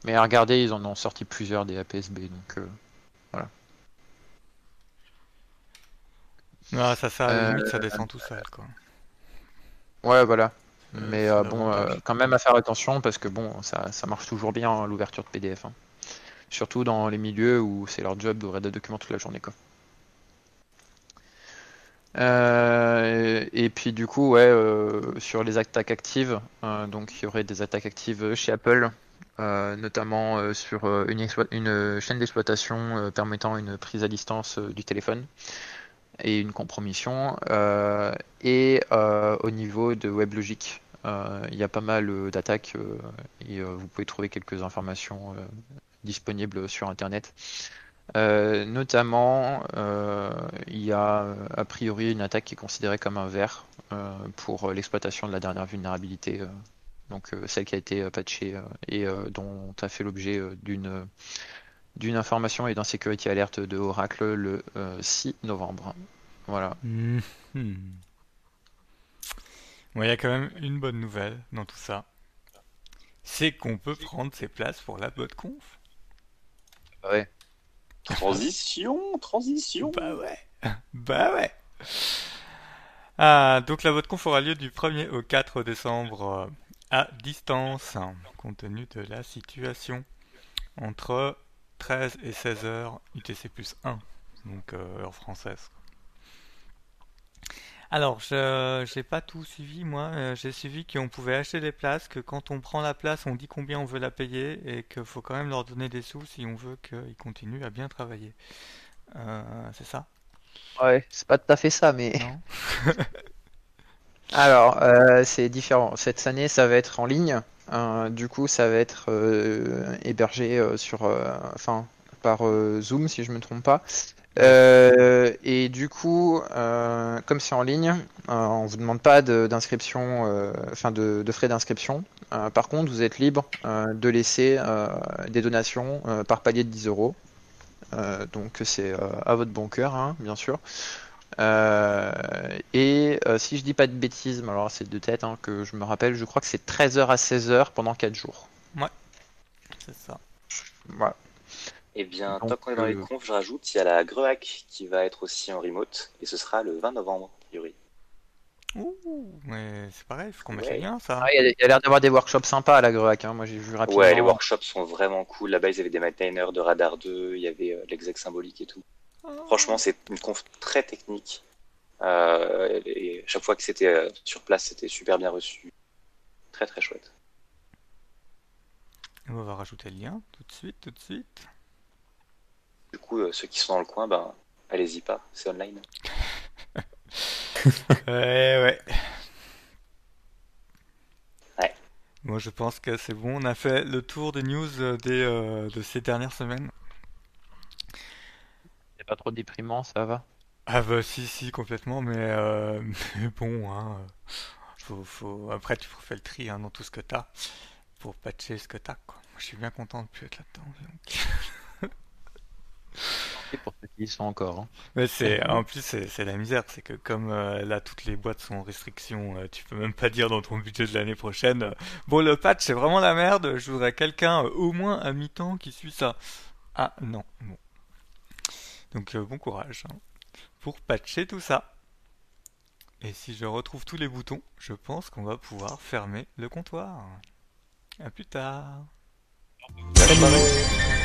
Mais à regarder, ils en ont sorti plusieurs des APSB. Donc euh, Non, ça, ça, à Euh, limite, ça descend tout seul, quoi. ouais, voilà. Euh, Mais euh, bon, euh, quand même à faire attention parce que bon, ça, ça marche toujours bien hein, l'ouverture de PDF. hein. Surtout dans les milieux où c'est leur job d'ouvrir des documents toute la journée, quoi. Euh, et puis du coup, ouais, euh, sur les attaques actives, euh, donc il y aurait des attaques actives chez Apple, notamment sur une, une chaîne d'exploitation permettant une prise à distance du téléphone et une compromission. Et au niveau de WebLogic, il y a pas mal d'attaques et vous pouvez trouver quelques informations disponibles sur Internet. Euh, notamment, euh, il y a euh, a priori une attaque qui est considérée comme un verre pour l'exploitation de la dernière vulnérabilité, donc celle qui a été patchée et dont a fait l'objet d'une d'une information et d'un security alert de Oracle le euh, 6 novembre. Voilà. Mhm. Bon, il y a quand même une bonne nouvelle dans tout ça. C'est qu'on peut prendre ses places pour la bonne conf. Ouais. Transition, transition. Bah ouais. *laughs* Bah ouais. Ah, donc la vote conf aura lieu du 1er au 4 décembre euh, à distance, compte tenu de la situation. Entre 13 et 16 heures UTC plus 1, donc euh, heure française. Alors, je j'ai pas tout suivi, moi. Euh, j'ai suivi qu'on pouvait acheter des places, que quand on prend la place, on dit combien on veut la payer et qu'il faut quand même leur donner des sous si on veut qu'ils continuent à bien travailler. Euh, c'est ça? Ouais, c'est pas tout à fait ça, mais Non? *laughs* *laughs* alors euh, c'est différent. Cette année, ça va être en ligne. Euh, du coup, ça va être euh, hébergé sur, enfin, par Zoom, si je me trompe pas. Euh, et du coup, euh, comme c'est en ligne, euh, on vous demande pas de- d'inscription, euh, enfin de, de frais d'inscription. Par contre, vous êtes libre de laisser des donations par palier de 10 euros. Donc c'est à votre bon cœur, hein, bien sûr. Et si je dis pas de bêtises, alors c'est de tête hein, que je me rappelle, je crois que c'est 13h à 16h pendant 4 jours. C'est ça. Voilà. Eh bien, Donc, tant qu'on est dans les euh, confs, je rajoute, il y a la Greuhac qui va être aussi en remote, et ce sera le 20 novembre, a priori. Ouh, mais c'est pareil, faut qu'on mette Ouais. les liens, ça. Ah, il y a, il y a l'air d'avoir des workshops sympas à la Greuhac, hein. Moi j'ai vu rapidement. Ouais, les workshops sont vraiment cool. Là-bas, ils avaient des maintainers de Radar 2, il y avait euh, l'exec symbolique et tout. Ah. Franchement, c'est une conf très technique, Euh, et chaque fois que c'était euh, sur place, c'était super bien reçu. Très très chouette. On va rajouter le lien tout de suite, tout de suite. Du coup, euh, ceux qui sont dans le coin, ben, allez-y pas, c'est online. *laughs* Ouais, ouais. Ouais. Moi, je pense que c'est bon. On a fait le tour des news euh, des, euh, de ces dernières semaines. C'est pas trop déprimant, ça va? Ah bah si, si, complètement. Mais, euh, *laughs* mais bon, hein, faut, faut... après tu refais le tri hein, dans tout ce que t'as pour patcher ce que t'as. Quoi. Moi, je suis bien content de plus être là-dedans. donc. *laughs* Pour ceux qui y sont encore. hein. Mais c'est *laughs* en plus c'est c'est la misère, c'est que comme euh, là toutes les boîtes sont en restriction, euh, tu peux même pas dire dans ton budget de l'année prochaine. euh, bon le patch c'est vraiment la merde, je voudrais quelqu'un euh, au moins à mi-temps qui suit ça. Ah non, bon. Donc euh, bon courage hein, pour patcher tout ça. Et si je retrouve tous les boutons, je pense qu'on va pouvoir fermer le comptoir. À plus tard. Salut.